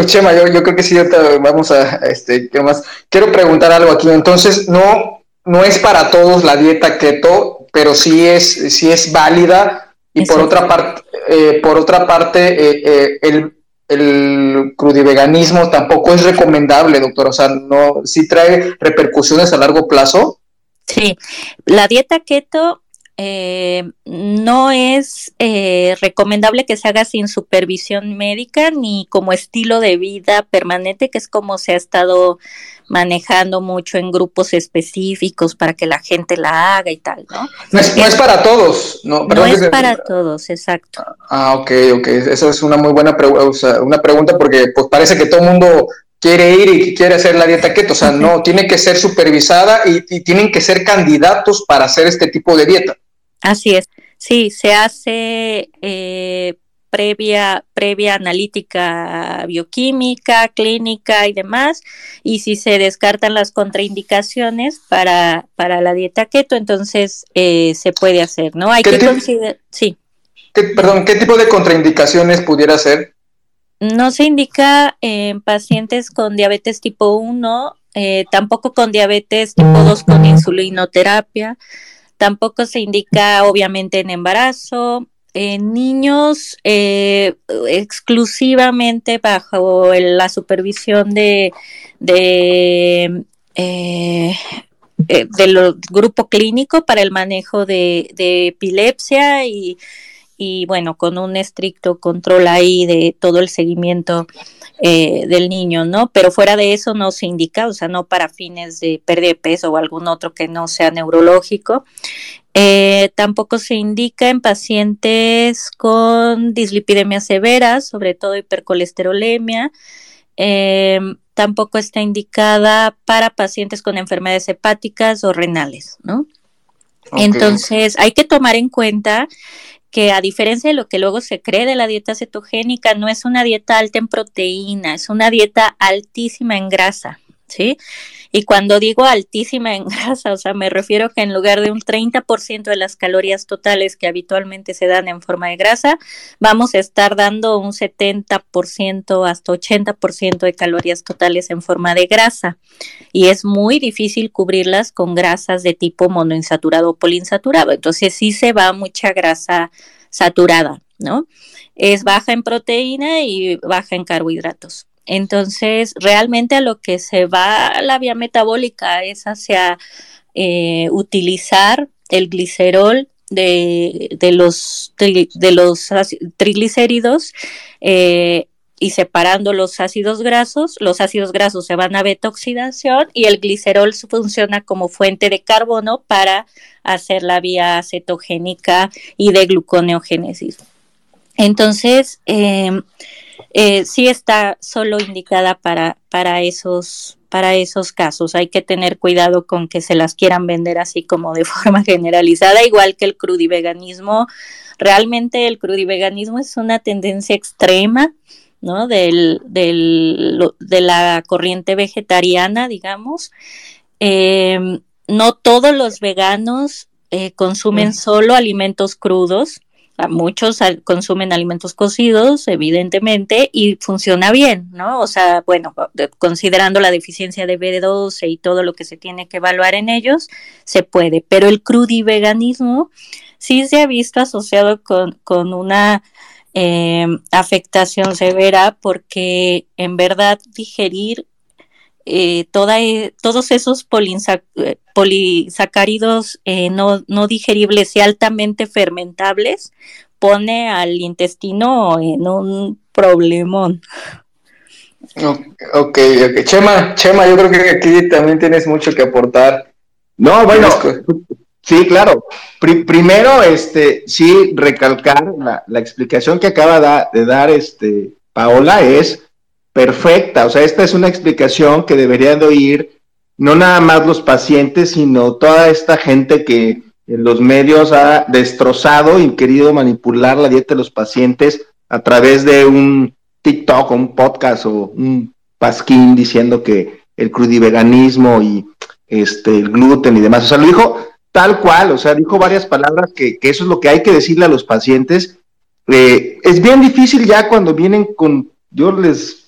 Chema, yo, creo que sí, vamos a, este, ¿qué más? Quiero preguntar algo aquí, entonces, no, no es para todos la dieta keto, pero sí es, sí es válida, y por otra parte, eh, por otra parte, eh, eh, el, el crudiveganismo tampoco es recomendable, doctor, o sea, no, sí trae repercusiones a largo plazo. Sí, la dieta keto eh, no es eh, recomendable que se haga sin supervisión médica ni como estilo de vida permanente, que es como se ha estado manejando mucho en grupos específicos para que la gente la haga y tal, ¿no? No es, para todos, ¿no? no es para todos, exacto. Ah, ok, ok, eso es una muy buena una pregunta porque pues parece que todo el mundo quiere ir y quiere hacer la dieta keto, o sea, no, tiene que ser supervisada y, y tienen que ser candidatos para hacer este tipo de dieta. Así es, sí, se hace eh, previa, previa analítica bioquímica, clínica y demás, y si se descartan las contraindicaciones para, para la dieta keto, entonces eh, se puede hacer, ¿no? Hay que considerar, sí. perdón, ¿qué tipo de contraindicaciones pudiera ser? No se indica en pacientes con diabetes tipo 1, eh, tampoco con diabetes tipo 2 con insulinoterapia, Tampoco se indica, obviamente, en embarazo. En niños eh, exclusivamente bajo la supervisión de, de eh, eh, del grupo clínico para el manejo de, epilepsia y, y, bueno, con un estricto control ahí de todo el seguimiento eh, del niño, ¿no? Pero fuera de eso no se indica, o sea, no para fines de pérdida de peso o algún otro que no sea neurológico. Eh, tampoco se indica en pacientes con dislipidemia severa, sobre todo hipercolesterolemia. Em, tampoco está indicada para pacientes con enfermedades hepáticas o renales, ¿no? Entonces, hay que tomar en cuenta que a diferencia de lo que luego se cree de la dieta cetogénica, no es una dieta alta en proteína, es una dieta altísima en grasa, ¿sí? Y cuando digo altísima en [LAUGHS] grasa, o sea, me refiero que en lugar de un 30% de las calorías totales que habitualmente se dan en forma de grasa, vamos a estar dando un 70% hasta 80% de calorías totales en forma de grasa. Y es muy difícil cubrirlas con grasas de tipo monoinsaturado o poliinsaturado. Entonces sí se va mucha grasa saturada, ¿no? Es baja en proteína y baja en carbohidratos. Entonces, realmente a lo que se va la vía metabólica es hacia eh, utilizar el glicerol de, los, de los triglicéridos eh, y separando los ácidos grasos, los ácidos grasos se van a beta-oxidación y el glicerol funciona como fuente de carbono para hacer la vía cetogénica y de gluconeogénesis. Entonces, em, eh, sí está solo indicada para, para, esos, para esos casos. Hay que tener cuidado con que se las quieran vender así como de [LAUGHS] forma generalizada, igual que el crudiveganismo. Realmente el crudiveganismo es una tendencia extrema, ¿no? Del, del, de la corriente vegetariana, digamos. Em, no todos los veganos eh, consumen solo alimentos crudos muchos consumen alimentos cocidos, evidentemente, y funciona bien, ¿no? O sea, bueno, considerando la deficiencia de B12 y todo lo que se tiene que evaluar en ellos, se puede. Pero el crudiveganismo sí se ha visto asociado con, con una eh, afectación severa porque en verdad digerir eh, toda, e, todos esos eh, polisacáridos eh, no, no, digeribles y altamente fermentables pone al intestino en un problemón. Ok, ok. Chema, Chema, yo creo que aquí también tienes mucho que aportar. No, bueno, sí, claro. primero, este, sí, recalcar la, la explicación que acaba de dar este, Paola es perfecta. O sea, esta es una explicación que deberían de oír no nada más los pacientes, sino toda esta gente que en los medios ha destrozado y querido manipular la dieta de los pacientes a través de un TikTok o un podcast o un pasquín diciendo que el crudiveganismo y este el gluten y demás. O sea, lo dijo tal cual, o sea, dijo varias palabras que, eso es lo que hay que decirle a los pacientes. Eh, es bien difícil ya cuando vienen con, yo les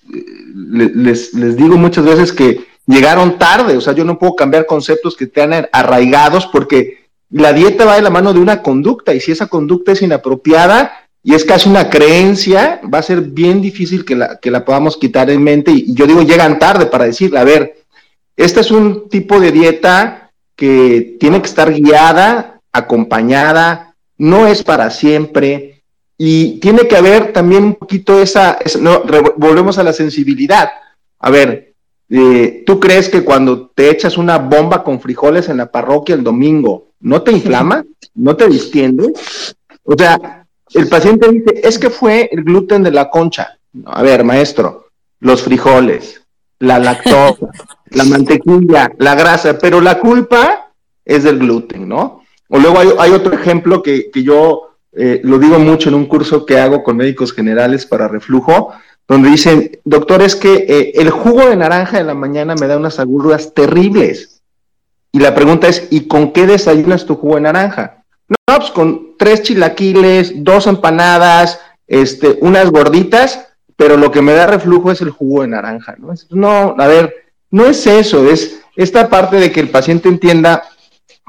les, les digo muchas veces que llegaron tarde, o sea, yo no puedo cambiar conceptos que estén arraigados porque la dieta va de la mano de una conducta y si esa conducta es inapropiada y es casi una creencia, va a ser bien difícil que la, que la podamos quitar en mente y yo digo, llegan tarde para decirle, a ver, este es un tipo de dieta que tiene que estar guiada, acompañada, no es para siempre, y tiene que haber también un poquito esa, no, volvemos a la sensibilidad. A ver, eh, ¿tú crees que cuando te echas una bomba con frijoles en la parroquia el domingo, no te inflama? ¿No te distiende? O sea, el paciente dice, es que fue el gluten de la concha. A ver, maestro, los frijoles, la lactosa, [LAUGHS] la mantequilla, la grasa, pero la culpa es del gluten, ¿no? O luego hay, hay otro ejemplo que, que yo eh, lo digo mucho en un curso que hago con médicos generales para reflujo, donde dicen, doctor, es que eh, el jugo de naranja de la mañana me da unas agruras terribles. Y la pregunta es, ¿y con qué desayunas tu jugo de naranja? No, pues con tres chilaquiles, dos empanadas, este, unas gorditas, pero lo que me da reflujo es el jugo de naranja, ¿no? No, a ver, no es eso, es esta parte de que el paciente entienda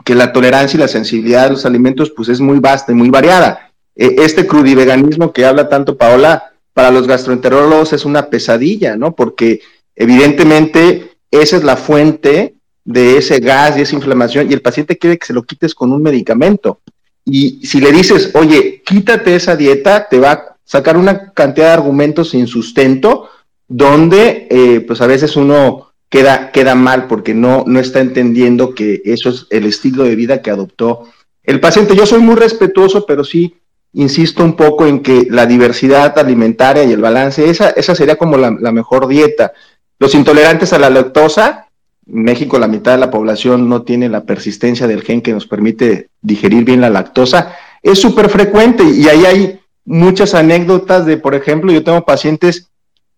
que la tolerancia y la sensibilidad de los alimentos pues es muy vasta y muy variada. E, este crudiveganismo que habla tanto Paola, para los gastroenterólogos es una pesadilla, ¿no? Porque evidentemente esa es la fuente de ese gas y esa inflamación y el paciente quiere que se lo quites con un medicamento. Y si le dices, oye, quítate esa dieta, te va a sacar una cantidad de argumentos sin sustento, donde eh, pues a veces uno queda, queda mal porque no, no está entendiendo que eso es el estilo de vida que adoptó el paciente. Yo soy muy respetuoso, pero sí insisto un poco en que la diversidad alimentaria y el balance, esa, esa sería como la, mejor dieta. Los intolerantes a la lactosa, en México la mitad de la población no tiene la persistencia del gen que nos permite digerir bien la lactosa, es súper frecuente y ahí hay muchas anécdotas de, por ejemplo, yo tengo pacientes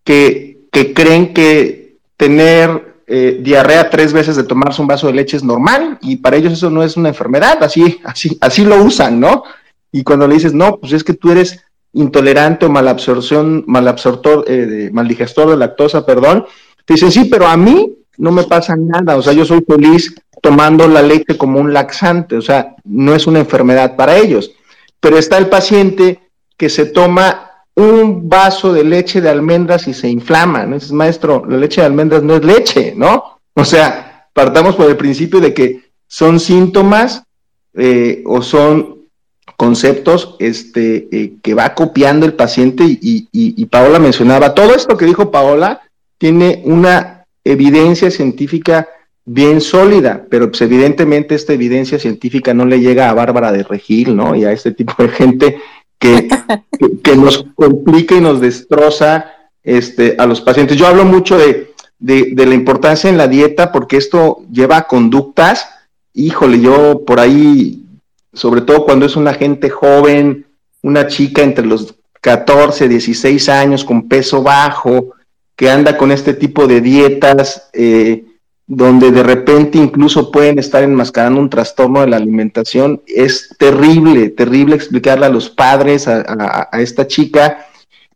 que, que creen que tener eh, diarrea tres veces de tomarse un vaso de leche es normal y para ellos eso no es una enfermedad, así, así, así lo usan, ¿no? Y cuando le dices, no, pues es que tú eres intolerante o malabsorción, malabsortor, eh, maldigestor de lactosa, perdón, te dicen, sí, pero a mí no me pasa nada, o sea, yo soy feliz tomando la leche como un laxante, o sea, no es una enfermedad para ellos. Pero está el paciente que se toma un vaso de leche de almendras y se inflama, ¿no? Dices, maestro, la leche de almendras no es leche, ¿no? O sea, partamos por el principio de que son síntomas eh, o son conceptos este, eh, que va copiando el paciente y, y, Paola mencionaba, todo esto que dijo Paola tiene una evidencia científica bien sólida, pero pues evidentemente esta evidencia científica no le llega a Bárbara de Regil, ¿no? Y a este tipo de gente que, que, nos complica y nos destroza este, a los pacientes. Yo hablo mucho de, de, la importancia en la dieta porque esto lleva a conductas, híjole, yo por ahí, sobre todo cuando es una gente joven, una chica entre los 14, 16 años con peso bajo, que anda con este tipo de dietas, eh, donde de repente incluso pueden estar enmascarando un trastorno de la alimentación. Es terrible, terrible explicarle a los padres, a, esta chica,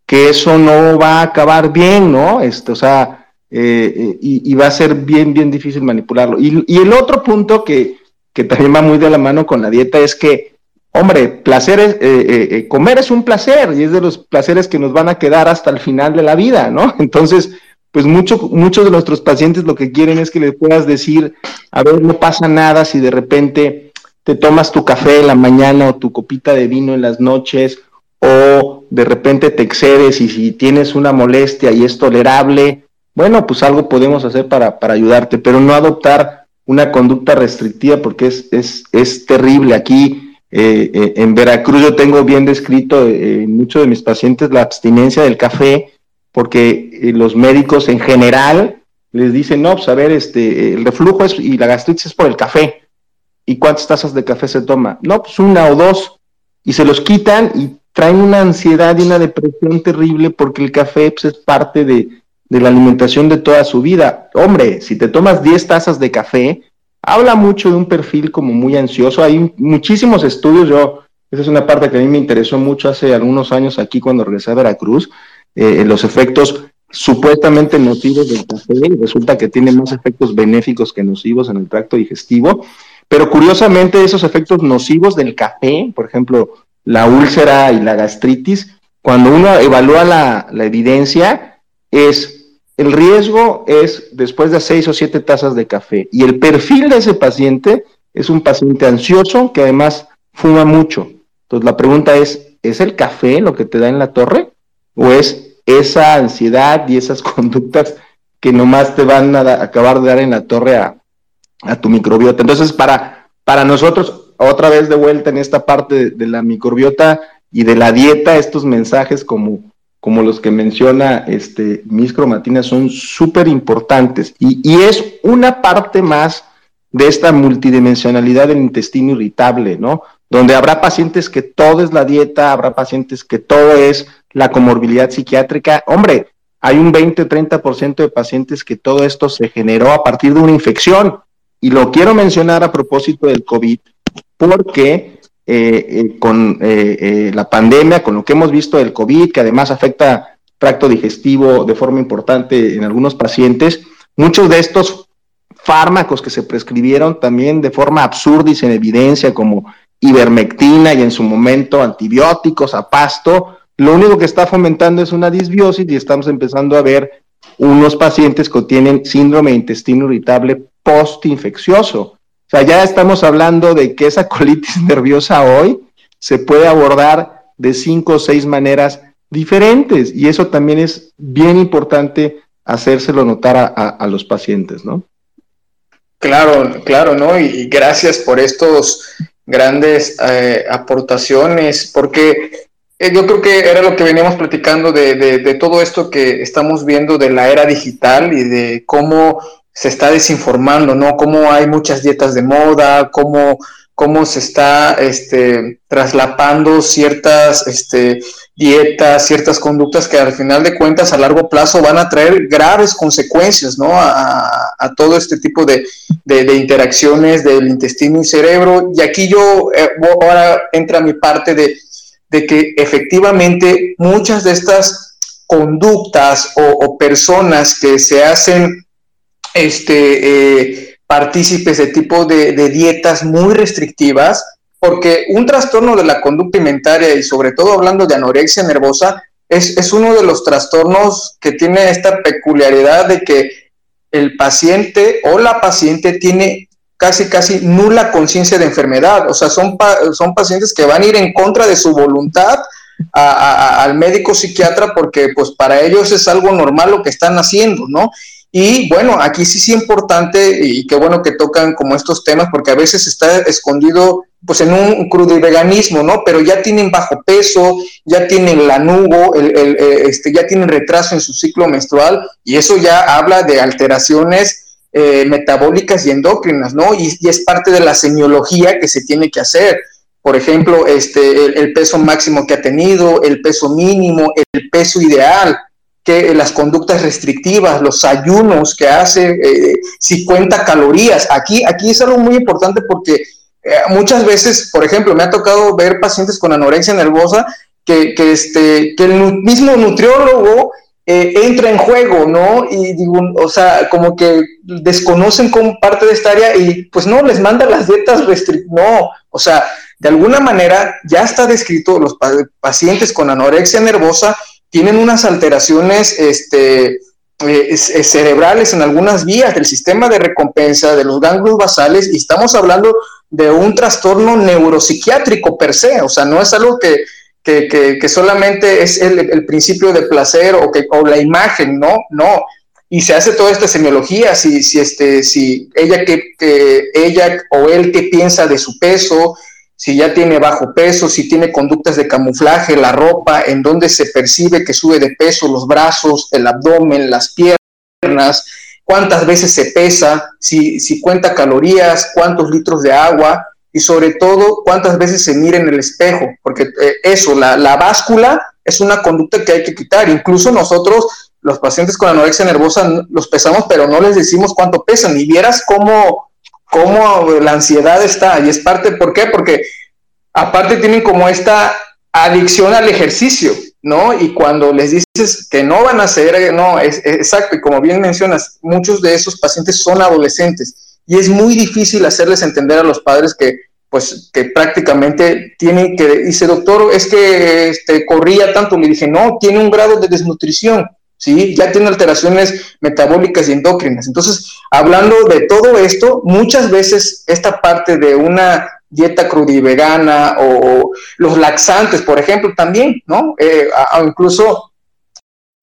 que eso no va a acabar bien, ¿no? Esto, o sea, eh, eh, y, va a ser bien, bien difícil manipularlo. Y, el otro punto que, que, también va muy de la mano con la dieta es que, hombre, placer es, eh, comer es un placer y es de los placeres que nos van a quedar hasta el final de la vida, ¿no? [LAUGHS] Entonces, pues mucho, muchos de nuestros pacientes lo que quieren es que le puedas decir, a ver, no pasa nada si de repente te tomas tu café en la mañana o tu copita de vino en las noches o de repente te excedes y si tienes una molestia y es tolerable, bueno, pues algo podemos hacer para, para ayudarte, pero no adoptar una conducta restrictiva porque es, es, es terrible. Aquí eh, eh, en Veracruz yo tengo bien descrito eh, en muchos de mis pacientes la abstinencia del café porque eh, los médicos en general les dicen, no, pues a ver, este, el reflujo es, y la gastritis es por el café. ¿Y cuántas tazas de café se toma? No, pues una o dos. Y se los quitan y traen una ansiedad y una depresión terrible porque el café pues, es parte de, de la alimentación de toda su vida. Hombre, si te tomas 10 tazas de café, habla mucho de un perfil como muy ansioso. Hay muchísimos estudios, yo, esa es una parte que a mí me interesó mucho hace algunos años aquí cuando regresé a Veracruz, eh, los efectos supuestamente nocivos del café y resulta que tiene más efectos benéficos que nocivos en el tracto digestivo. Pero curiosamente esos efectos nocivos del café, por ejemplo, la úlcera y la gastritis, cuando uno evalúa la, la evidencia, es el riesgo es después de seis o siete tazas de café. Y el perfil de ese paciente es un paciente ansioso que además fuma mucho. Entonces la pregunta es, ¿es el café lo que te da en la torre? O es esa ansiedad y esas [LAUGHS] conductas que nomás te van a acabar de dar en la torre a, tu microbiota. Entonces, para, para nosotros, otra vez de vuelta en esta parte de, la microbiota y de la dieta, estos mensajes como, como los que menciona este, Cromatina son súper importantes y, y, es una parte más de esta multidimensionalidad del intestino irritable, ¿no? Donde habrá pacientes que todo es la dieta, habrá pacientes que todo es la comorbilidad psiquiátrica. Hombre, hay un 20-30% de pacientes que todo esto se generó a partir de una infección. Y lo quiero mencionar a propósito del COVID, porque eh, eh, con eh, la pandemia, con lo que hemos visto del COVID, que además afecta tracto digestivo de forma importante en algunos pacientes, muchos de estos fármacos que se prescribieron también de forma absurda y sin evidencia, como ivermectina y en su momento antibióticos a pasto, lo único que está fomentando es una disbiosis y estamos empezando a ver unos pacientes que tienen síndrome de intestino irritable postinfeccioso. O sea, ya estamos hablando de que esa [LAUGHS] colitis nerviosa hoy se puede abordar de cinco o seis maneras diferentes y eso también es bien importante hacérselo notar a, los pacientes, ¿no? Claro, claro, ¿no? Y, gracias por estos grandes eh, aportaciones, porque yo creo que era lo que veníamos platicando de, de, todo esto que estamos viendo de la era digital y de cómo se está desinformando, ¿no? Cómo hay muchas dietas de moda, cómo, cómo se está este, traslapando ciertas este, dietas, ciertas conductas que al final de cuentas a largo plazo van a traer graves consecuencias, ¿no? A, a todo este tipo de, de, interacciones del intestino y cerebro. Y aquí yo, eh, ahora entra mi parte de de que efectivamente muchas de estas conductas o, personas que se hacen este, eh, partícipes de tipo de, dietas muy restrictivas, porque un trastorno de la conducta alimentaria y sobre todo hablando de anorexia nervosa, es, es uno de los trastornos que tiene esta peculiaridad de que el paciente o la paciente tiene casi, casi nula conciencia de enfermedad. O sea, son, son pacientes que van a ir en contra de su voluntad al médico psiquiatra porque pues para ellos es algo normal lo que están haciendo, ¿no? Y bueno, aquí sí es importante y qué bueno que tocan como estos temas porque a veces está escondido pues en un crudiveganismo, ¿no? Pero ya tienen bajo peso, ya tienen lanugo, el, el, este, ya tienen retraso en su ciclo menstrual y eso ya habla de alteraciones eh, metabólicas y endócrinas, ¿no? Y, es parte de la semiología que se tiene que hacer. Por ejemplo, este, el, peso máximo que ha tenido, el peso mínimo, el peso ideal, que las conductas restrictivas, los ayunos que hace, eh, si cuenta calorías. Aquí, aquí es algo muy importante porque eh, muchas veces, por ejemplo, me ha tocado ver pacientes con anorexia nervosa que, que, este, que el mismo nutriólogo eh, entra en juego, ¿no? Y digo, o sea, como que desconocen como parte de esta área y pues no, les manda las dietas restrictivas, no, o sea, de alguna manera ya está descrito, los pacientes con anorexia nervosa tienen unas alteraciones este, eh, cerebrales en algunas vías del sistema de recompensa, de los ganglios basales, y estamos hablando de un trastorno neuropsiquiátrico per se, o sea, no es algo que, que, solamente es el, principio de placer o, que, o la imagen, no, no. Y se hace toda esta semiología, si, si, este, si ella, que, que ella o él qué piensa de su peso, si ya tiene bajo peso, si tiene conductas de camuflaje, la ropa, en donde se percibe que sube de peso, los brazos, el abdomen, las piernas, cuántas veces se pesa, si, si cuenta calorías, cuántos litros de agua y sobre todo cuántas veces se mira en el espejo, porque eh, eso, la, la báscula es una conducta que hay que quitar. Incluso nosotros, los pacientes con anorexia nervosa, los pesamos, pero no les decimos cuánto pesan. Y vieras cómo cómo la ansiedad está. Y es parte, ¿por qué? Porque aparte tienen como esta adicción al ejercicio, ¿no? Y cuando les dices que no van a hacer, no, es, exacto, y como bien mencionas, muchos de esos pacientes son adolescentes y es muy difícil hacerles entender a los padres que pues que prácticamente tienen que, dice doctor, es que este, corría tanto, le dije, no, tiene un grado de desnutrición, ¿sí? Ya tiene alteraciones metabólicas y endócrinas. Entonces, hablando de todo esto, muchas veces esta parte de una dieta crudivegana o los laxantes, por ejemplo, también, ¿no? Eh, incluso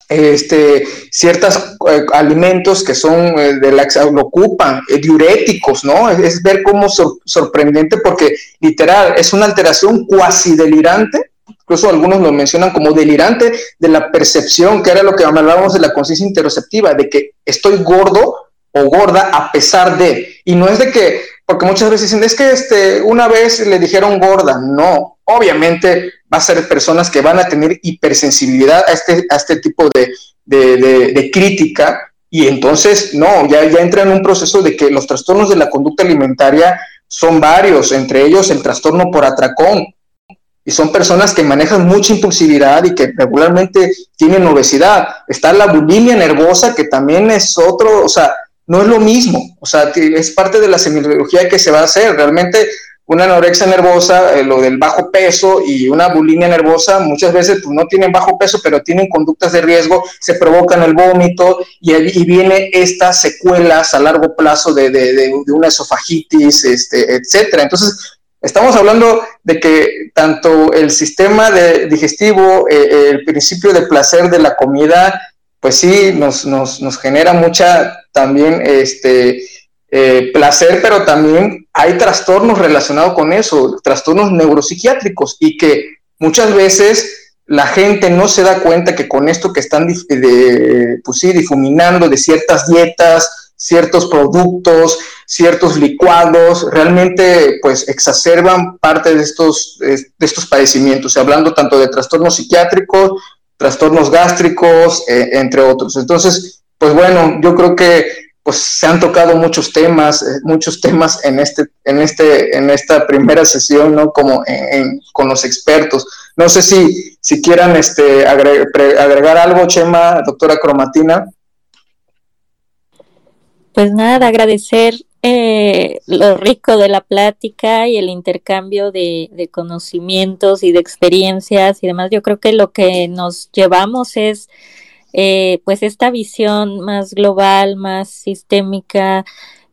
este, ciertos eh, alimentos que son eh, de laxante, lo ocupan, diuréticos, ¿no? Es, ver cómo sorprendente porque literal es una alteración cuasi delirante incluso algunos lo mencionan como delirante de la percepción, que era lo que hablábamos de la conciencia interoceptiva, de que estoy gordo o gorda a pesar de, y no es de que, porque muchas veces dicen, es que este, una vez le dijeron gorda, no, obviamente va a ser personas que van a tener hipersensibilidad a este, a este tipo de, de, crítica, y entonces, no, ya, ya entra en un proceso de que los trastornos de la conducta alimentaria son varios, entre ellos el trastorno por atracón, y son personas que manejan mucha impulsividad y que regularmente tienen obesidad. Está la bulimia nervosa, que también es otro, o sea, no es lo mismo, o sea, es parte de la semiología que se va a hacer. Realmente una anorexia nervosa, eh, lo del bajo peso y una bulimia nervosa, muchas veces pues, no tienen bajo peso, pero tienen conductas de riesgo, se provocan el vómito y, y viene estas secuelas a largo plazo de, de, de, de una esofagitis, este, etcétera. Entonces, Estamos hablando de que tanto el sistema digestivo, eh, el principio de placer de la comida, pues sí, nos, nos, genera mucha también este, eh, placer, pero también hay trastornos relacionados con eso, trastornos neuropsiquiátricos, y que muchas veces la gente no se da cuenta que con esto que están pues difuminando de ciertas dietas, ciertos productos, ciertos licuados, realmente pues exacerban parte de estos, de estos padecimientos, hablando tanto de trastornos psiquiátricos, trastornos gástricos, eh, entre otros. Entonces, pues bueno, yo creo que pues se han tocado muchos temas, eh, muchos temas en este, en este, en esta primera sesión, ¿no? Como con los expertos. No sé si, si quieran este, agregar algo, Chema, doctora Cromatina. Pues nada, agradecer eh, lo rico de la plática y el intercambio de, conocimientos y de experiencias y demás. Yo creo que lo que nos llevamos es eh, pues esta visión más global, más sistémica,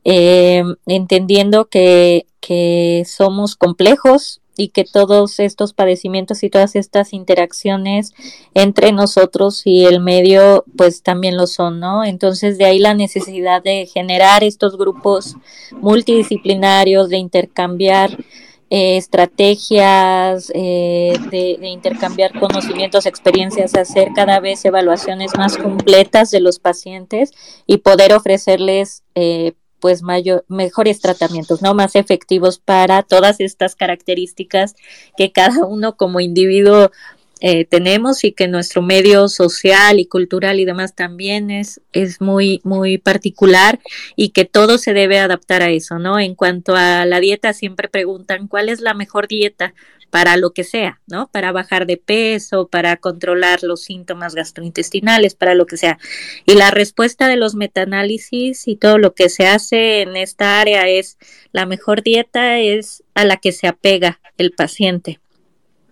eh, entendiendo que, que somos complejos y que todos estos padecimientos y todas estas interacciones entre nosotros y el medio pues también lo son, ¿no? Entonces de ahí la necesidad de generar estos grupos multidisciplinarios, de intercambiar eh, estrategias, eh, de, intercambiar conocimientos, experiencias, hacer cada vez evaluaciones más completas de los pacientes y poder ofrecerles eh, pues mayor, mejores tratamientos, ¿no? Más efectivos para todas estas características que cada uno como individuo eh, tenemos y que nuestro medio social y cultural y demás también es, es muy, muy particular y que todo se debe adaptar a eso, ¿no? En cuanto a la dieta, siempre preguntan cuál es la mejor dieta para lo que sea, ¿no? Para bajar de peso, para controlar los síntomas gastrointestinales, para lo que sea. Y la respuesta de los metaanálisis y todo lo que se hace en esta área es la mejor dieta es a la que se apega el paciente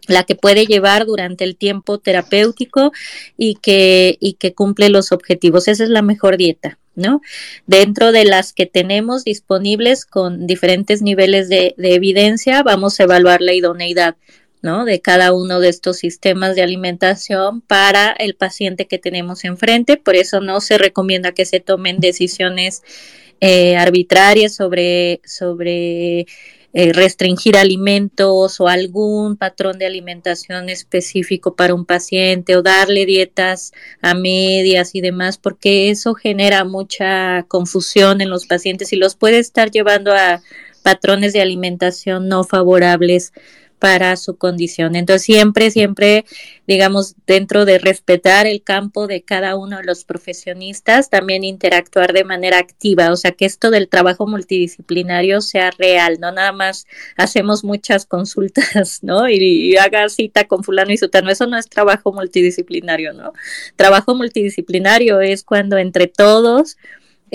la que puede llevar durante el tiempo terapéutico y que, y que cumple los objetivos. Esa es la mejor dieta, ¿no? Dentro de las que tenemos disponibles con diferentes niveles de, de evidencia, vamos a evaluar la idoneidad. ¿no? de cada uno de estos sistemas de alimentación para el paciente que tenemos enfrente. Por eso no se recomienda que se tomen decisiones eh, arbitrarias sobre, sobre eh, restringir alimentos o algún patrón de alimentación específico para un paciente o darle dietas a medias y demás, porque eso genera mucha confusión en los pacientes y los puede estar llevando a patrones de alimentación no favorables para su condición. Entonces, siempre, siempre, digamos, dentro de respetar el campo de cada uno de los profesionistas, también interactuar de manera activa, o sea, que esto del trabajo multidisciplinario sea real, no nada más hacemos muchas consultas, [LAUGHS] ¿no? Y, haga cita con fulano y sutano, eso no es trabajo multidisciplinario, ¿no? Trabajo multidisciplinario es cuando entre todos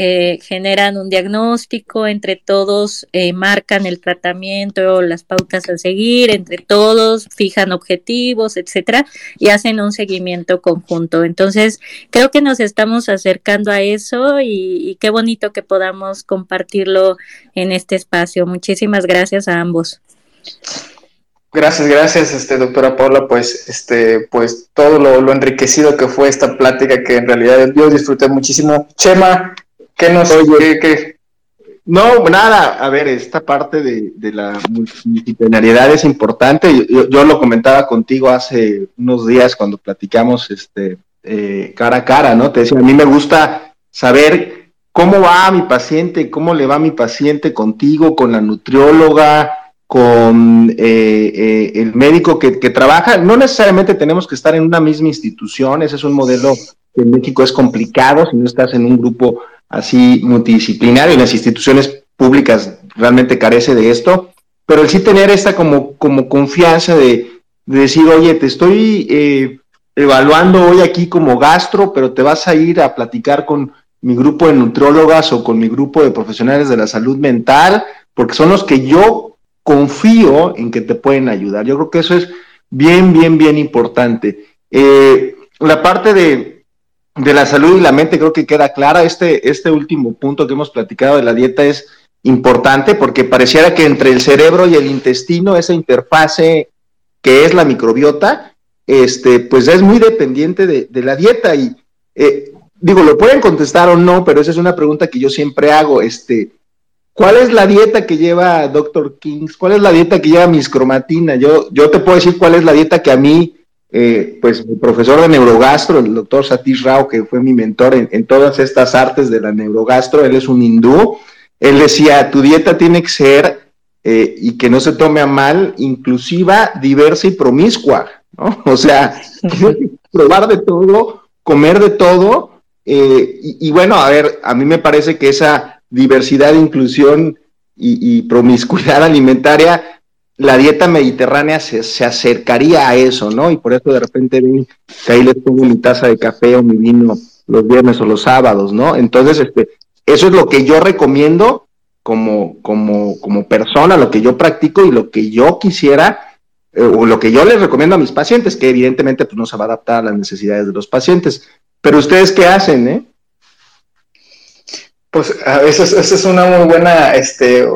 eh, generan un diagnóstico, entre todos eh, marcan el tratamiento, las pautas a seguir, entre todos fijan objetivos, etcétera, y hacen un seguimiento conjunto. Entonces, creo que nos estamos acercando a eso y, qué bonito que podamos compartirlo en este espacio. Muchísimas gracias a ambos. Gracias, gracias, este, doctora Paula, pues, este, pues todo lo, lo, enriquecido que fue esta plática que en realidad yo disfruté muchísimo. Chema, ¿Qué nos oye? ¿Qué, No, nada, a ver, esta parte de, la multidisciplinariedad es importante. Yo, lo comentaba contigo hace unos días cuando platicamos este, eh, cara a cara, ¿no? Te decía, a mí me gusta saber cómo va mi paciente, cómo le va mi paciente contigo, con la nutrióloga, con eh, eh, el médico que, que, trabaja. No necesariamente tenemos que estar en una misma institución, ese es un modelo que en México es complicado si no estás en un grupo así multidisciplinario y las instituciones públicas realmente carece de esto, pero el sí tener esta como, como confianza de, decir, oye, te estoy eh, evaluando hoy aquí como gastro, pero te vas a ir a platicar con mi grupo de nutrólogas o con mi grupo de profesionales de la salud mental, porque son los que yo confío en que te pueden ayudar. Yo creo que eso es bien, bien, bien importante. Eh, la parte de, de la salud y la mente creo que queda clara. Este, este último punto que hemos platicado de la dieta es importante porque pareciera que entre el cerebro y el intestino, esa interfase que es la microbiota, este, pues es muy dependiente de, la dieta. Y eh, digo, lo pueden contestar o no, pero esa es una pregunta que yo siempre hago. Este, ¿Cuál es la dieta que lleva Dr. Kings? ¿Cuál es la dieta que lleva mis cromatina? Yo, yo te puedo decir cuál es la dieta que a mí eh, pues mi profesor de neurogastro, el doctor Satish Rao, que fue mi mentor en, todas estas artes de la neurogastro, él es un hindú, él decía, tu dieta tiene que ser, eh, y que no se tome a mal, inclusiva, diversa y promiscua, ¿no? [LAUGHS] O sea, probar de todo, comer de todo, eh, y, bueno, a ver, a mí me parece que esa diversidad, inclusión y, y promiscuidad alimentaria la dieta mediterránea se, acercaría a eso, ¿no? Y por eso de repente ahí les pongo mi taza de café o mi vino los viernes o los sábados, ¿no? Entonces, este, eso es lo que yo recomiendo como, como, como persona, lo que yo practico y lo que yo quisiera, eh, o lo que yo les recomiendo a mis pacientes, que evidentemente pues, no se va a adaptar a las necesidades de los pacientes. Pero ustedes, ¿qué hacen, eh? Pues a veces es una muy buena, este,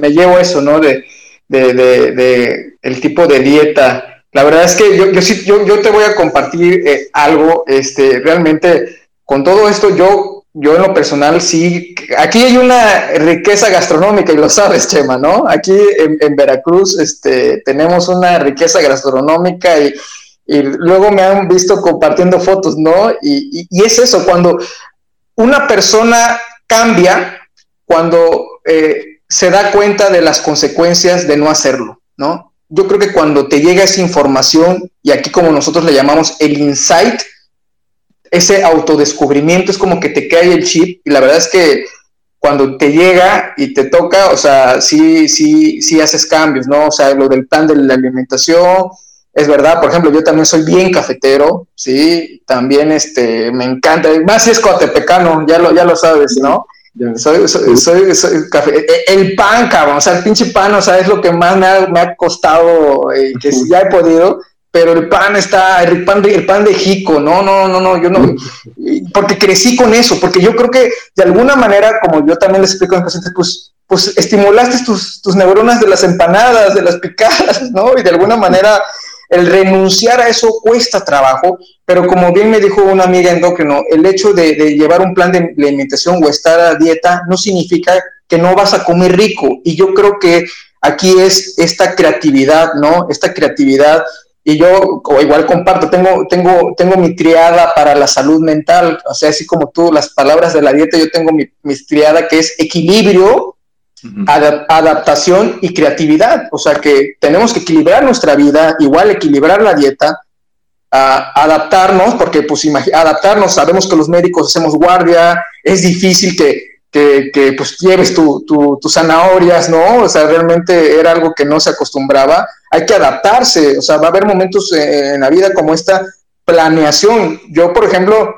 me, llevo eso, ¿no? De, de, de, el tipo de dieta. La verdad es que yo, yo sí, yo te voy a compartir eh, algo, este, realmente, con todo esto, yo, yo en lo personal sí, aquí hay una riqueza gastronómica y lo sabes, Chema, ¿no? Aquí en, Veracruz, este, tenemos una riqueza gastronómica y, y, luego me han visto compartiendo fotos, ¿no? Y, y, y es eso, cuando una persona cambia cuando eh, se da cuenta de las consecuencias de no hacerlo, ¿no? Yo creo que cuando te llega esa información, y aquí como nosotros le llamamos el insight, ese autodescubrimiento es como que te cae el chip, y la verdad es que cuando te llega y te toca, o sea, sí, sí, sí haces cambios, ¿no? O sea, lo del plan de la alimentación, es verdad, por ejemplo, yo también soy bien cafetero, ¿sí? También este, me encanta, más si es coatepecano, ya lo, ya lo sabes, ¿no? Soy, soy, soy, café. E, e, el pan, cabrón, o sea, el pinche pan, o sea, es lo que más me ha, me ha costado, eh, que ya he podido, pero el pan está, el pan, de, el pan de Jico, no, no, no, no, yo no, porque crecí con eso, porque yo creo que de alguna manera, como yo también les explico a los pacientes, pues, pues estimulaste tus, tus neuronas de las empanadas, de las picadas, ¿no? Y de alguna manera el renunciar a eso cuesta trabajo, pero como bien me dijo una amiga endocrino, el hecho de, llevar un plan de alimentación o estar a dieta no significa que no vas a comer rico. Y yo creo que aquí es esta creatividad, ¿no? Esta creatividad. Y yo igual comparto, tengo, tengo, tengo mi triada para la salud mental, o sea, así como tú, las palabras de la dieta, yo tengo mi, mi triada que es equilibrio, adaptación y creatividad. O sea que tenemos que equilibrar nuestra vida, igual equilibrar la dieta, adaptarnos, porque pues adaptarnos, sabemos que los médicos hacemos guardia, es difícil que, que, pues lleves tus zanahorias, ¿no? O sea, realmente era algo que no se acostumbraba. Hay que adaptarse, o sea, va a haber momentos en la vida como esta planeación. Yo, por ejemplo,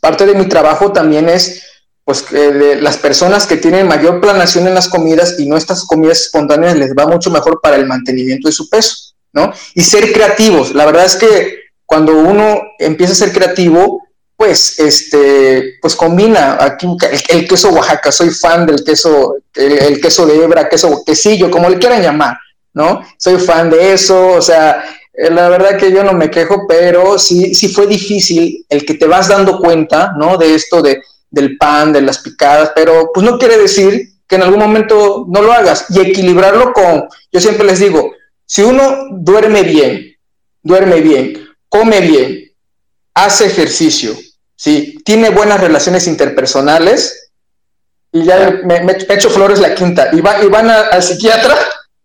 parte de mi trabajo también es pues las personas que tienen mayor planación en las comidas y no estas comidas espontáneas les va mucho mejor para el mantenimiento de su peso, ¿no? Y ser creativos. La verdad es que cuando uno empieza a ser creativo, pues, este, pues combina aquí el, queso Oaxaca. Soy fan del queso, el, queso de hebra, queso quesillo, como le quieran llamar, ¿no? Soy fan de eso, o sea, eh, la verdad que yo no me quejo, pero sí, sí fue difícil el que te vas dando cuenta, ¿no? De esto de del pan, de las picadas, pero pues no quiere decir que en algún momento no lo hagas y equilibrarlo con, yo siempre les digo, si uno duerme bien, duerme bien, come bien, hace ejercicio, ¿sí? tiene buenas relaciones interpersonales, y ya me, he hecho flores la quinta, y, va, y van al psiquiatra,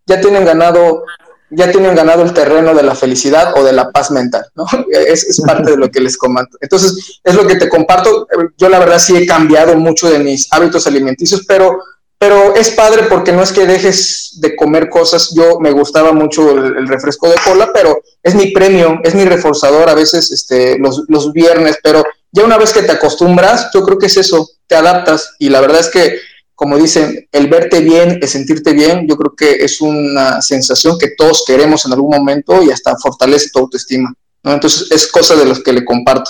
ya tienen ganado ya tienen ganado el terreno de la felicidad o de la paz mental, ¿no? [LAUGHS] Es, parte de lo que les comento. Entonces, es lo que te comparto. Yo la verdad sí he cambiado mucho de mis hábitos alimenticios, pero, pero es padre porque no es que dejes de comer cosas. Yo me gustaba mucho el, refresco de cola, pero es mi premio, es mi reforzador a veces este, los, los viernes, pero ya una vez que te acostumbras, yo creo que es eso, te adaptas y la verdad es que como dicen, el verte bien, el sentirte bien, yo creo que es una sensación que todos queremos en algún momento y hasta fortalece tu autoestima. Entonces es cosa de los que le comparto.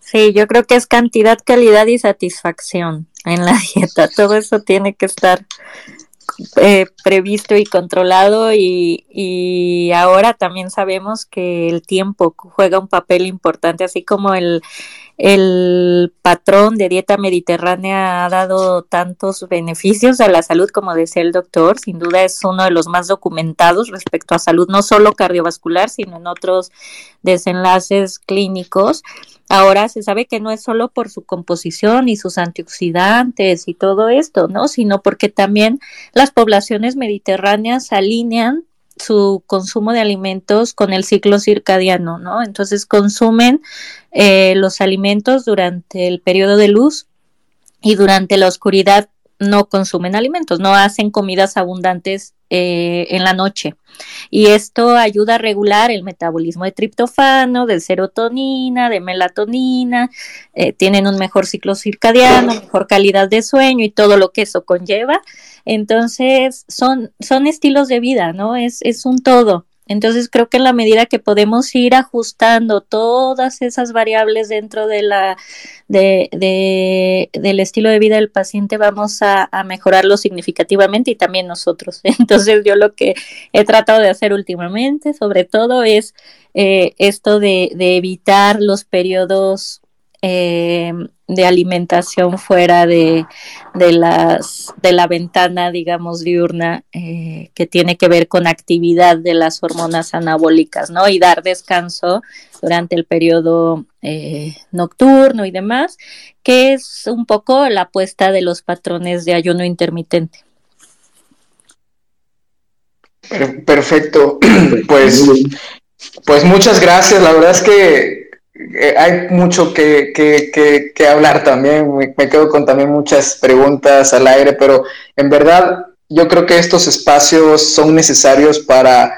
Sí, yo creo que es cantidad, calidad y satisfacción en la [LAUGHS] dieta. Todo eso tiene que estar eh, previsto y controlado y, y, ahora también sabemos que el tiempo juega un papel importante, así como el, el patrón de dieta mediterránea ha dado tantos beneficios a la salud, como decía el doctor. Sin duda es uno de los más documentados respecto a salud, no solo cardiovascular, sino en otros desenlaces clínicos. Ahora se sabe que no es solo por su composición y sus antioxidantes y todo esto, ¿no? Sino porque también las poblaciones mediterráneas alinean su consumo de alimentos con el ciclo circadiano, ¿no? Entonces consumen eh, los alimentos durante el periodo de luz y durante la oscuridad no consumen alimentos, no hacen comidas abundantes eh, en la noche. Y esto ayuda a regular el metabolismo de triptofano, de serotonina, de melatonina, eh, tienen un mejor ciclo circadiano, mejor calidad de sueño y todo lo que eso conlleva. Entonces, son, son estilos de vida, ¿no? Es, es un todo. Entonces creo que en la medida que podemos ir ajustando todas esas variables dentro de la de, del estilo de vida del paciente, vamos a, mejorarlo significativamente y también nosotros. [LAUGHS] Entonces yo lo que he tratado de hacer últimamente, sobre todo, es eh, esto de, de evitar los periodos eh, de alimentación fuera de, de, las, de la ventana, digamos, diurna, eh, que tiene que ver con actividad de las hormonas anabólicas, ¿no? Y dar descanso durante el periodo eh, nocturno y demás, que es un poco la apuesta de los patrones de ayuno intermitente. Perfecto, [CLEARS THROAT] pues, pues muchas gracias. La verdad es que eh, hay mucho que, que, que, hablar también, me, quedo con también muchas preguntas al aire, pero en verdad yo creo que estos espacios son necesarios para,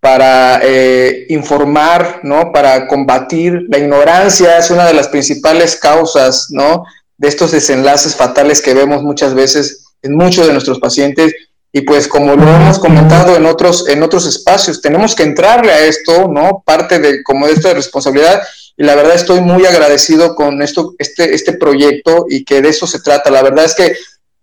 para eh, informar, ¿no? para combatir la ignorancia, es una de las principales causas ¿no? de estos desenlaces fatales que vemos muchas veces en muchos de nuestros pacientes. Y pues como lo hemos comentado en otros, en otros espacios, tenemos que entrarle a esto, ¿no? Parte de como de esta responsabilidad y la verdad estoy muy agradecido con esto, este, este proyecto y que de eso se trata. La verdad es que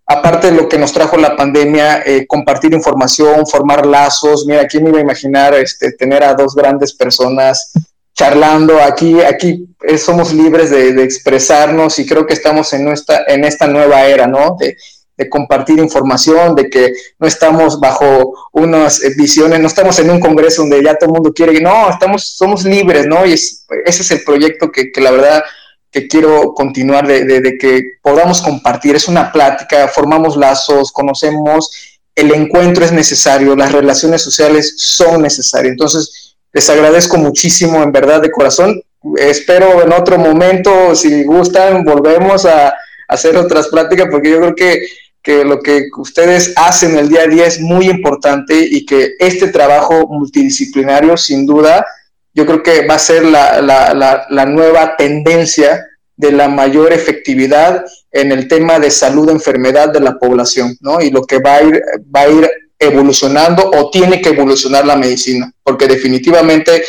aparte de lo que nos trajo la pandemia, eh, compartir información, formar lazos, mira, ¿quién me iba a imaginar este, tener a dos grandes personas charlando? Aquí, aquí eh, somos libres de, de, expresarnos y creo que estamos en, nuestra, en esta nueva era, ¿no? De, de compartir información, de que no estamos bajo unas visiones, no estamos en un congreso donde ya todo el mundo quiere, no, estamos, somos libres, ¿no? Y ese es el proyecto que, la verdad que quiero continuar de, de, que podamos compartir. Es una plática, formamos lazos, conocemos, el encuentro es necesario, las relaciones sociales son necesarias. Entonces, les agradezco muchísimo, en verdad, de corazón. Espero en otro momento, si gustan, volvemos a hacer otras pláticas, porque yo creo que que lo que ustedes hacen el día a día es muy importante y que este trabajo multidisciplinario, sin duda, yo creo que va a ser la, la, la, nueva tendencia de la mayor efectividad en el tema de salud, enfermedad de la población, ¿no? Y lo que va a ir, va a ir evolucionando o tiene que evolucionar la medicina, porque definitivamente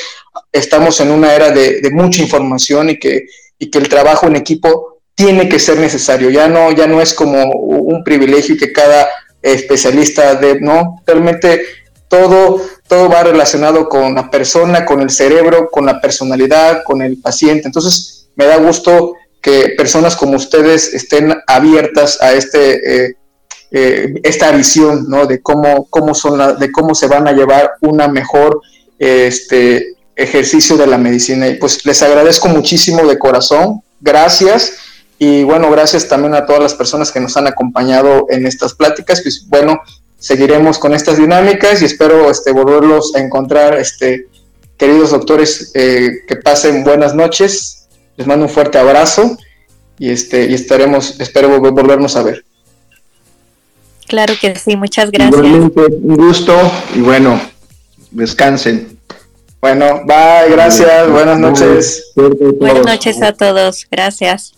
estamos en una era de, de mucha información y que, y que el trabajo en equipo tiene que ser necesario, ya no, ya no es como un privilegio que cada especialista de, no, realmente todo, todo va relacionado con la persona, con el cerebro, con la personalidad, con el paciente. Entonces, me da gusto que personas como ustedes estén abiertas a este, eh, eh, esta visión, ¿no? De cómo, cómo son de cómo se van a llevar una mejor, este, ejercicio de la medicina. Y pues les agradezco muchísimo de corazón. Gracias. Y bueno, gracias también a todas las personas que nos han acompañado en estas pláticas. Pues bueno, seguiremos con estas dinámicas y espero este, volverlos a encontrar, este, queridos doctores, eh, que pasen buenas noches. Les mando un fuerte abrazo y, este, y estaremos, espero volvernos a ver. Claro que sí, muchas gracias. un gusto y bueno, descansen. Bueno, bye, gracias, buenas noches. Buenas noches a todos, gracias.